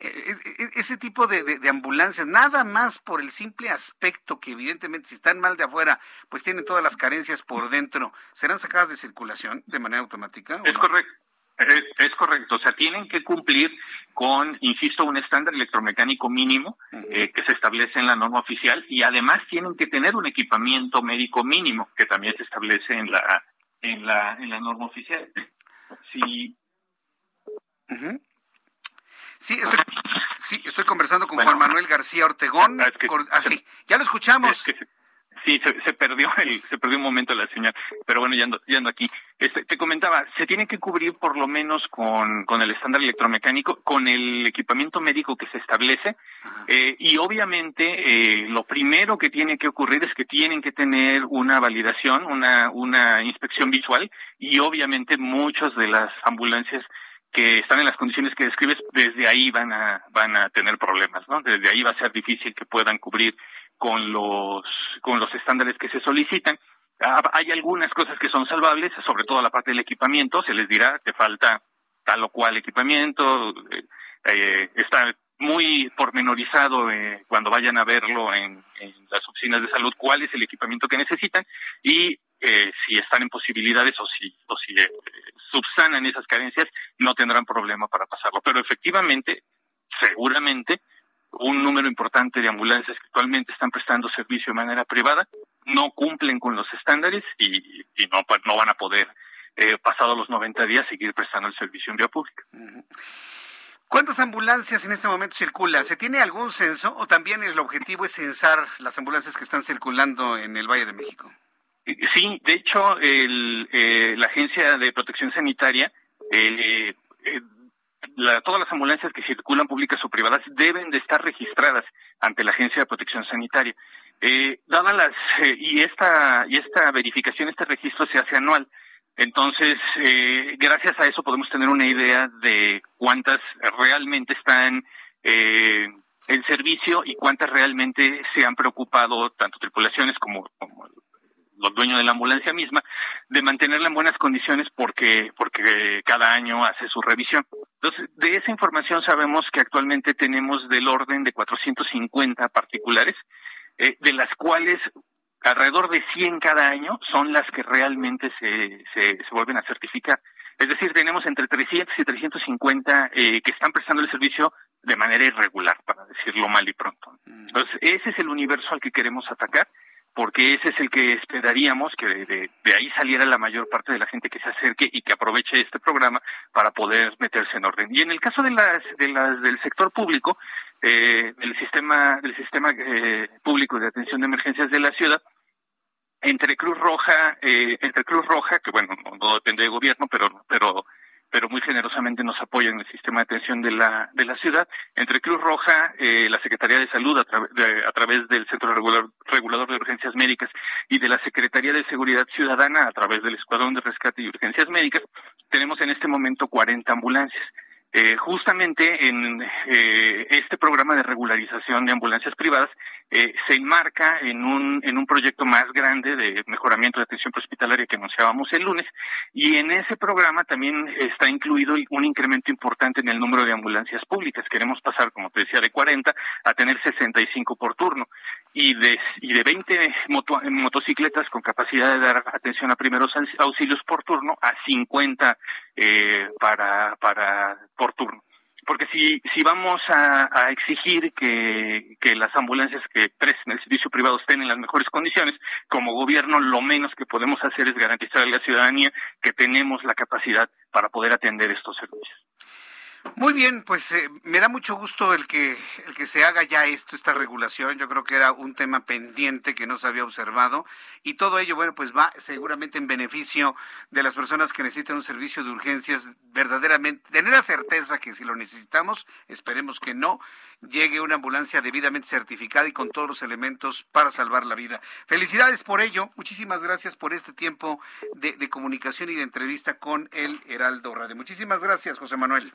E, e, e, ese tipo de, de, ambulancias, nada más por el simple aspecto que evidentemente si están mal de afuera, pues tienen todas las carencias por dentro, ¿serán sacadas de circulación de manera automática? Es correcto. Es, correcto, o sea, tienen que cumplir con, insisto, un estándar electromecánico mínimo eh, que se establece en la norma oficial y además tienen que tener un equipamiento médico mínimo que también se establece en la en la en la norma oficial. Sí. Sí, estoy, sí, estoy conversando con Juan Manuel García Ortegón. Ah, ah sí, ya lo escuchamos. Sí, se, perdió el, se perdió un momento la señal, pero bueno, ya ando, ya ando aquí. Este, te comentaba, se tiene que cubrir por lo menos con, con el estándar electromecánico, con el equipamiento médico que se establece, eh, y obviamente eh, lo primero que tiene que ocurrir es que tienen que tener una validación, una, una inspección visual, y obviamente muchas de las ambulancias que están en las condiciones que describes, desde ahí van a, van a tener problemas, ¿no? Desde ahí va a ser difícil que puedan cubrir con los, con los estándares que se solicitan. Ah, hay algunas cosas que son salvables, sobre todo la parte del equipamiento, se les dirá que falta tal o cual equipamiento, eh, eh, está muy pormenorizado eh, cuando vayan a verlo en, las oficinas de salud cuál es el equipamiento que necesitan y si están en posibilidades o si, o si subsanan esas carencias, no tendrán problema para pasarlo. Pero efectivamente, seguramente, un número importante de ambulancias que actualmente están prestando servicio de manera privada no cumplen con los estándares y, no, no van a poder, eh, pasados los 90 días, seguir prestando el servicio en vía pública. ¿Cuántas ambulancias en este momento circulan? ¿Se tiene algún censo o también el objetivo es censar las ambulancias que están circulando en el Valle de México? Sí, de hecho, el, eh, la Agencia de Protección Sanitaria eh, eh todas las ambulancias que circulan públicas o privadas deben de estar registradas ante la Agencia de Protección Sanitaria. Eh, dadas las eh, y esta y esta verificación, este registro se hace anual. Entonces, eh, gracias a eso podemos tener una idea de cuántas realmente están eh, en servicio y cuántas realmente se han preocupado tanto tripulaciones como, como los dueños de la ambulancia misma, de mantenerla en buenas condiciones porque, porque cada año hace su revisión. Entonces, de esa información sabemos que actualmente tenemos del orden de 450 particulares, eh, de las cuales alrededor de 100 cada año son las que realmente se, se, se vuelven a certificar. Es decir, tenemos entre 300 y 350 eh, que están prestando el servicio de manera irregular, para decirlo mal y pronto. Mm. Entonces, ese es el universo al que queremos atacar porque ese es el que esperaríamos que de, ahí saliera la mayor parte de la gente que se acerque y que aproveche este programa para poder meterse en orden. Y en el caso de las, de las del sector público, eh, el sistema del sistema eh, público de atención de emergencias de la ciudad, entre Cruz Roja, eh, entre Cruz Roja, que bueno, no, depende del gobierno, pero pero pero muy generosamente nos apoya en el sistema de atención de la, de la ciudad. Entre Cruz Roja, eh, la Secretaría de Salud a, a, través del Centro Regulador de Urgencias Médicas y de la Secretaría de Seguridad Ciudadana a través del Escuadrón de Rescate y Urgencias Médicas, tenemos en este momento 40 ambulancias. Eh, justamente en eh, este programa de regularización de ambulancias privadas eh, se enmarca en un, en un proyecto más grande de mejoramiento de atención hospitalaria que anunciábamos el lunes y en ese programa también está incluido un incremento importante en el número de ambulancias públicas. Queremos pasar, como te decía, de 40 a tener 65 por turno y de, y de 20 motocicletas con capacidad de dar atención a primeros auxilios por turno a 50 eh, para, para por turno. Porque si, si vamos a, exigir que, que las ambulancias que presten el servicio privado estén en las mejores condiciones, como gobierno lo menos que podemos hacer es garantizar a la ciudadanía que tenemos la capacidad para poder atender estos servicios. Muy bien, pues eh, me da mucho gusto el que el que se haga ya esto, esta regulación. Yo creo que era un tema pendiente que no se había observado y todo ello, bueno, pues va seguramente en beneficio de las personas que necesitan un servicio de urgencias verdaderamente. Tener la certeza que si lo necesitamos, esperemos que no, llegue una ambulancia debidamente certificada y con todos los elementos para salvar la vida. Felicidades por ello. Muchísimas gracias por este tiempo de, de comunicación y de entrevista con el Heraldo Radio. Muchísimas gracias, José Manuel.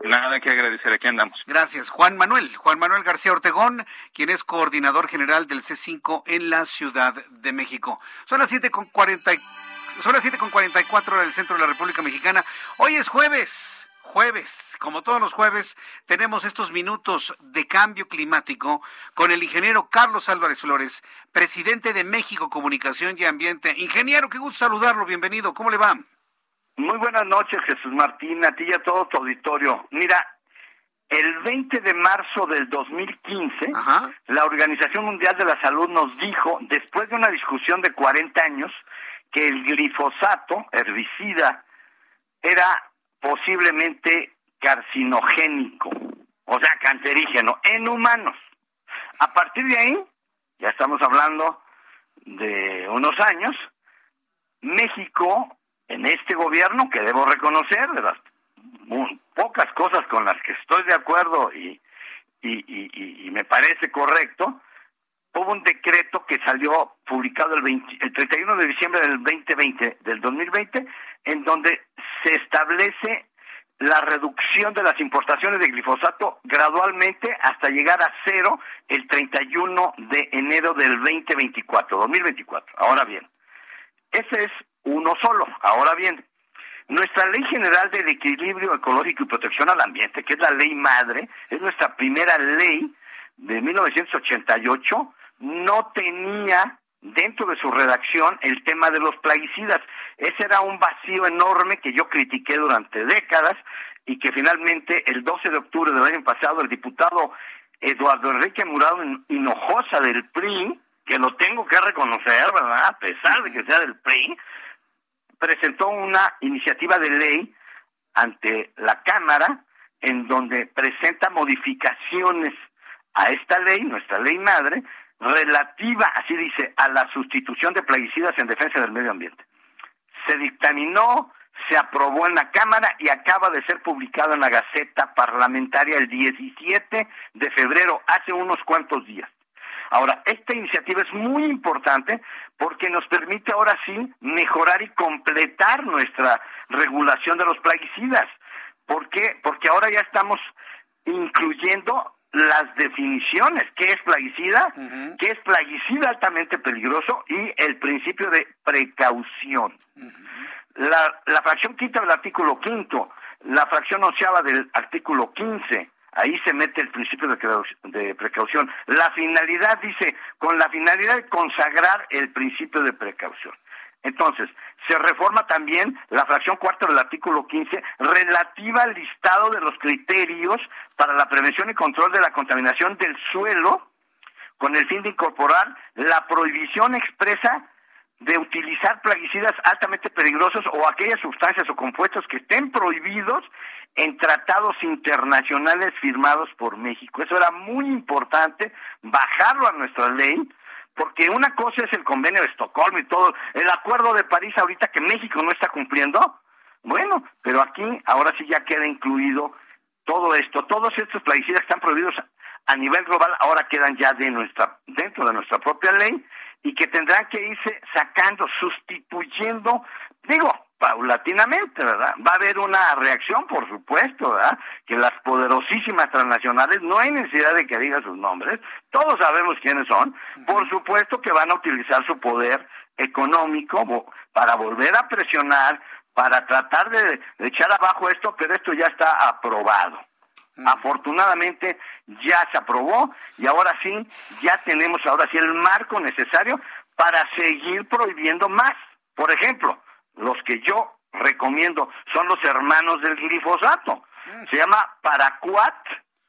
Nada que agradecer, aquí andamos. Gracias. Juan Manuel, Juan Manuel García Ortegón, quien es coordinador general del C5 en la Ciudad de México. Son las siete con cuarenta son las siete con cuarenta y cuatro del centro de la República Mexicana. Hoy es jueves. Jueves, como todos los jueves, tenemos estos minutos de cambio climático con el ingeniero Carlos Álvarez Flores, presidente de México Comunicación y Ambiente. Ingeniero, qué gusto saludarlo, bienvenido, ¿cómo le va? Muy buenas noches, Jesús Martín, a ti y a todo tu auditorio. Mira, el 20 de marzo del 2015, la Organización Mundial de la Salud nos dijo, después de una discusión de 40 años, que el glifosato, herbicida, era posiblemente carcinogénico, o sea, cancerígeno, en humanos. A partir de ahí, ya estamos hablando de unos años, México en este gobierno, que debo reconocer, de las pocas cosas con las que estoy de acuerdo y, me parece correcto, hubo un decreto que salió publicado el, el 31 de diciembre del 2020, del 2020, en donde se establece la reducción de las importaciones de glifosato gradualmente hasta llegar a cero el 31 de enero del 2024, 2024. Ahora bien, ese es uno solo. Ahora bien, nuestra Ley General del Equilibrio Ecológico y Protección al Ambiente, que es la ley madre, es nuestra primera ley de 1988, no tenía dentro de su redacción el tema de los plaguicidas. Ese era un vacío enorme que yo critiqué durante décadas y que finalmente el 12 de octubre del año pasado el diputado Eduardo Enrique Murado Hinojosa del PRI, que lo tengo que reconocer, ¿verdad? A pesar de que sea del PRI, presentó una iniciativa de ley ante la Cámara en donde presenta modificaciones a esta ley, nuestra ley madre, relativa, así dice, a la sustitución de plaguicidas en defensa del medio ambiente. Se dictaminó, se aprobó en la Cámara y acaba de ser publicado en la Gaceta Parlamentaria el 17 de febrero, hace unos cuantos días. Ahora, esta iniciativa es muy importante porque nos permite ahora sí mejorar y completar nuestra regulación de los plaguicidas. ¿Por qué? Porque ahora ya estamos incluyendo las definiciones, qué es plaguicida, qué es plaguicida altamente peligroso y el principio de precaución. la, la fracción quinta del artículo quinto, la fracción onceava del artículo quince, ahí se mete el principio de, precaución. La finalidad dice, con la finalidad de consagrar el principio de precaución. Entonces, se reforma también la fracción cuarta del artículo 15 relativa al listado de los criterios para la prevención y control de la contaminación del suelo con el fin de incorporar la prohibición expresa de utilizar plaguicidas altamente peligrosos o aquellas sustancias o compuestos que estén prohibidos en tratados internacionales firmados por México. Eso era muy importante, bajarlo a nuestra ley, porque una cosa es el convenio de Estocolmo y todo, el acuerdo de París ahorita que México no está cumpliendo, bueno, pero aquí ahora sí ya queda incluido todo esto, todos estos plaguicidas que están prohibidos a nivel global ahora quedan ya de nuestra dentro de nuestra propia ley y que tendrán que irse sacando, sustituyendo, digo, paulatinamente, ¿verdad? Va a haber una reacción, por supuesto, ¿verdad? Que las poderosísimas transnacionales, no hay necesidad de que diga sus nombres, todos sabemos quiénes son, por supuesto que van a utilizar su poder económico para volver a presionar, para tratar de, echar abajo esto, pero esto ya está aprobado. Afortunadamente ya se aprobó y ahora sí, ya tenemos ahora sí el marco necesario para seguir prohibiendo más. Por ejemplo, los que yo recomiendo son los hermanos del glifosato. Mm. Se llama Paraquat,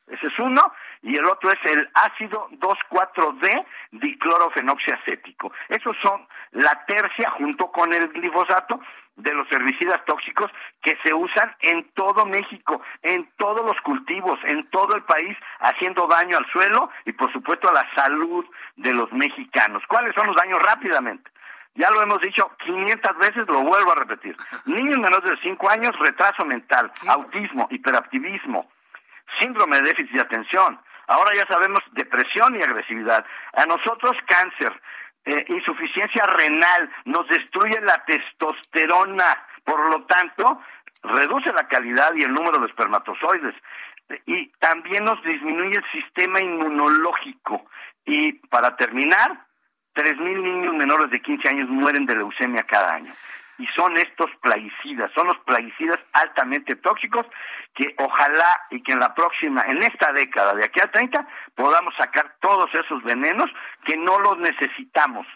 ese es uno, y el otro es el ácido 2,4-D diclorofenoxiacético. Esos son la tercia junto con el glifosato de los herbicidas tóxicos que se usan en todo México, en todos los cultivos, en todo el país, haciendo daño al suelo y por supuesto a la salud de los mexicanos. ¿Cuáles son los daños rápidamente? Ya lo hemos dicho 500 veces, lo vuelvo a repetir. Niños menores de 5 años, retraso mental, autismo, hiperactivismo, síndrome de déficit de atención. Ahora ya sabemos depresión y agresividad. A nosotros cáncer, eh, insuficiencia renal, nos destruye la testosterona. Por lo tanto, reduce la calidad y el número de espermatozoides. Y también nos disminuye el sistema inmunológico. Y para terminar, Tres mil niños menores de 15 años mueren de leucemia cada año. Y son estos plaguicidas, son los plaguicidas altamente tóxicos que ojalá y que en la próxima, en esta década, de aquí al 30, podamos sacar todos esos venenos que no los necesitamos.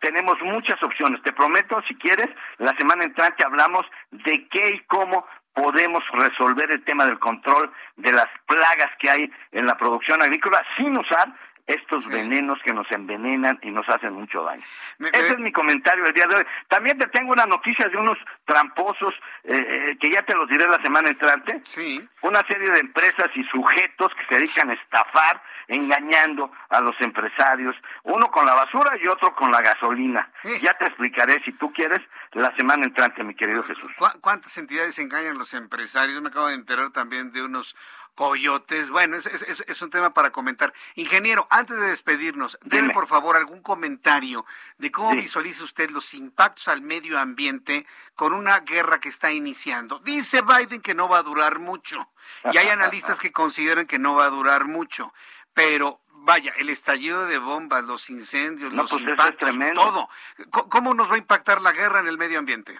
Tenemos muchas opciones. Te prometo, si quieres, la semana entrante hablamos de qué y cómo podemos resolver el tema del control de las plagas que hay en la producción agrícola sin usar estos venenos que nos envenenan y nos hacen mucho daño. Ese es mi comentario el día de hoy. También te tengo una noticia de unos tramposos eh, eh, que ya te los diré la semana entrante. Sí. Una serie de empresas y sujetos que se dedican a estafar, engañando a los empresarios, uno con la basura y otro con la gasolina. Ya te explicaré si tú quieres la semana entrante, mi querido Jesús. ¿Cuántas entidades engañan los empresarios? Me acabo de enterar también de unos coyotes. Bueno, es, es, un tema para comentar. Ingeniero, antes de despedirnos, denme por favor algún comentario de cómo visualiza usted los impactos al medio ambiente con una guerra que está iniciando. Dice Biden que no va a durar mucho y hay analistas que consideran que no va a durar mucho, pero vaya, el estallido de bombas, los incendios, los pues impactos, todo. ¿Cómo nos va a impactar la guerra en el medio ambiente?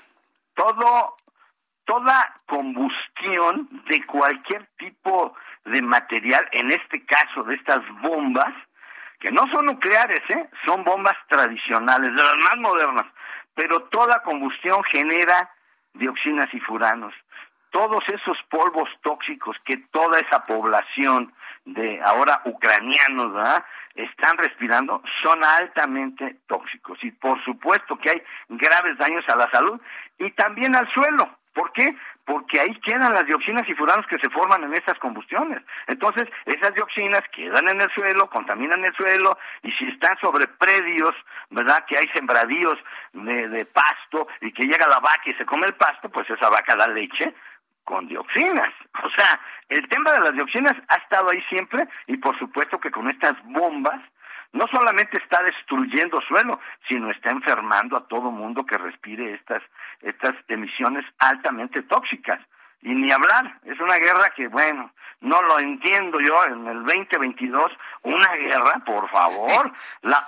Todo toda combustión de cualquier tipo de material, en este caso de estas bombas, que no son nucleares, ¿eh? son bombas tradicionales, de las más modernas, pero toda combustión genera dioxinas y furanos. Todos esos polvos tóxicos que toda esa población de ahora ucranianos están respirando son altamente tóxicos y por supuesto que hay graves daños a la salud y también al suelo ¿Por qué? Porque ahí quedan las dioxinas y furanos que se forman en estas combustiones. Entonces, esas dioxinas quedan en el suelo, contaminan el suelo, y si están sobre predios, ¿verdad? Que hay sembradíos de, pasto y que llega la vaca y se come el pasto, pues esa vaca da leche con dioxinas. O sea, el tema de las dioxinas ha estado ahí siempre y por supuesto que con estas bombas no solamente está destruyendo suelo, sino está enfermando a todo mundo que respire estas, estas emisiones altamente tóxicas. y ni hablar, es una guerra que, bueno, no lo entiendo yo en el 2022, una guerra, por favor, la,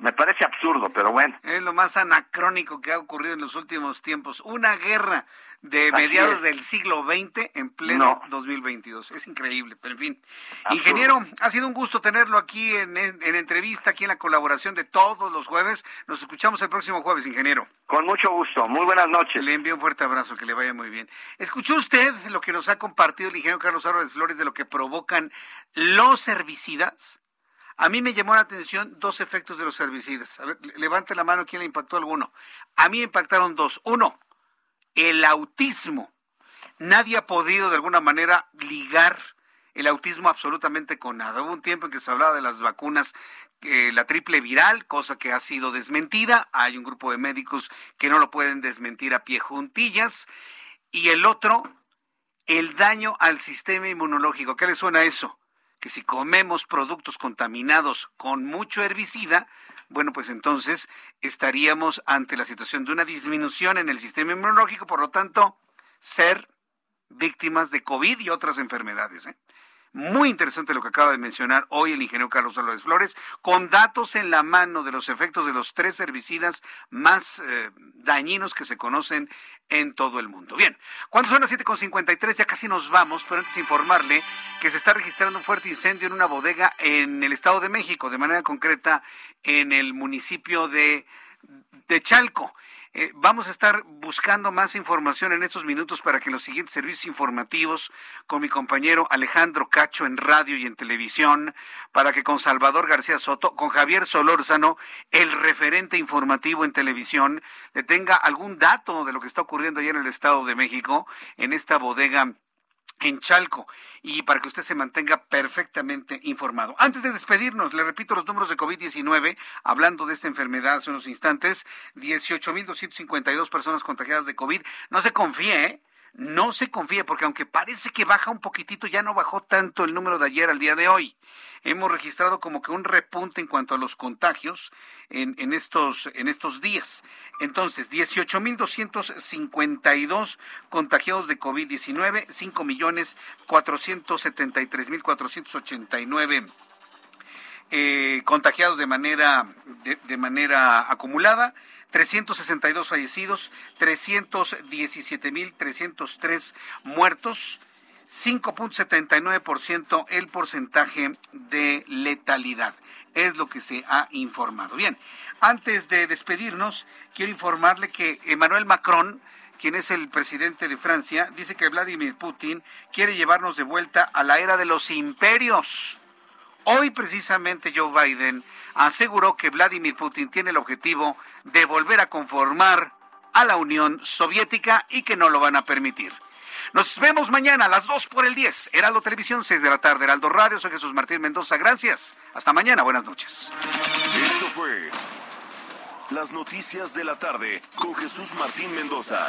me parece absurdo, pero bueno. Es lo más anacrónico que ha ocurrido en los últimos tiempos, una guerra de mediados del siglo XX en pleno 2022. Es increíble, pero en fin. Ingeniero, ha sido un gusto tenerlo aquí en, en, entrevista, aquí en la colaboración de todos los jueves. Nos escuchamos el próximo jueves, ingeniero. Con mucho gusto. Muy buenas noches. Le envío un fuerte abrazo, que le vaya muy bien. ¿Escuchó usted lo que nos ha compartido el ingeniero Carlos Álvarez Flores de lo que provocan los herbicidas? A mí me llamó la atención dos efectos de los herbicidas. A ver, levante la mano quién le impactó alguno. A mí impactaron dos. Uno, el autismo. Nadie ha podido de alguna manera ligar el autismo absolutamente con nada. Hubo un tiempo en que se hablaba de las vacunas, eh, la triple viral, cosa que ha sido desmentida. Hay un grupo de médicos que no lo pueden desmentir a pie juntillas. Y el otro, el daño al sistema inmunológico. ¿Qué le suena a eso? Que si comemos productos contaminados con mucho herbicida, bueno, pues entonces estaríamos ante la situación de una disminución en el sistema inmunológico, por lo tanto, ser víctimas de COVID y otras enfermedades. ¿eh? Muy interesante lo que acaba de mencionar hoy el ingeniero Carlos Álvarez Flores, con datos en la mano de los efectos de los tres herbicidas más eh, dañinos que se conocen en todo el mundo. Bien, cuando son las 7.53 ya casi nos vamos, pero antes informarle que se está registrando un fuerte incendio en una bodega en el Estado de México, de manera concreta en el municipio de, de Chalco. Eh, vamos a estar buscando más información en estos minutos para que los siguientes servicios informativos con mi compañero Alejandro Cacho en radio y en televisión, para que con Salvador García Soto, con Javier Solórzano, el referente informativo en televisión, le tenga algún dato de lo que está ocurriendo allá en el Estado de México, en esta bodega en Chalco y para que usted se mantenga perfectamente informado. Antes de despedirnos, le repito los números de COVID-19, hablando de esta enfermedad hace unos instantes, 18.252 personas contagiadas de COVID. No se confíe, ¿eh? No se confíe, porque aunque parece que baja un poquitito, ya no bajó tanto el número de ayer al día de hoy. Hemos registrado como que un repunte en cuanto a los contagios en, en estos, en estos días. Entonces, 18.252 contagiados de COVID-19, 5.473.489 eh, contagiados de manera, de, de manera acumulada 362 fallecidos, 317.303 muertos, 5.79% el porcentaje de letalidad. Es lo que se ha informado. Bien, antes de despedirnos, quiero informarle que Emmanuel Macron, quien es el presidente de Francia, dice que Vladimir Putin quiere llevarnos de vuelta a la era de los imperios. Hoy precisamente Joe Biden aseguró que Vladimir Putin tiene el objetivo de volver a conformar a la Unión Soviética y que no lo van a permitir. Nos vemos mañana a las 2 por el 10. Heraldo Televisión, 6 de la tarde. Heraldo Radio, soy Jesús Martín Mendoza. Gracias. Hasta mañana. Buenas noches. Esto fue Las Noticias de la Tarde con Jesús Martín Mendoza.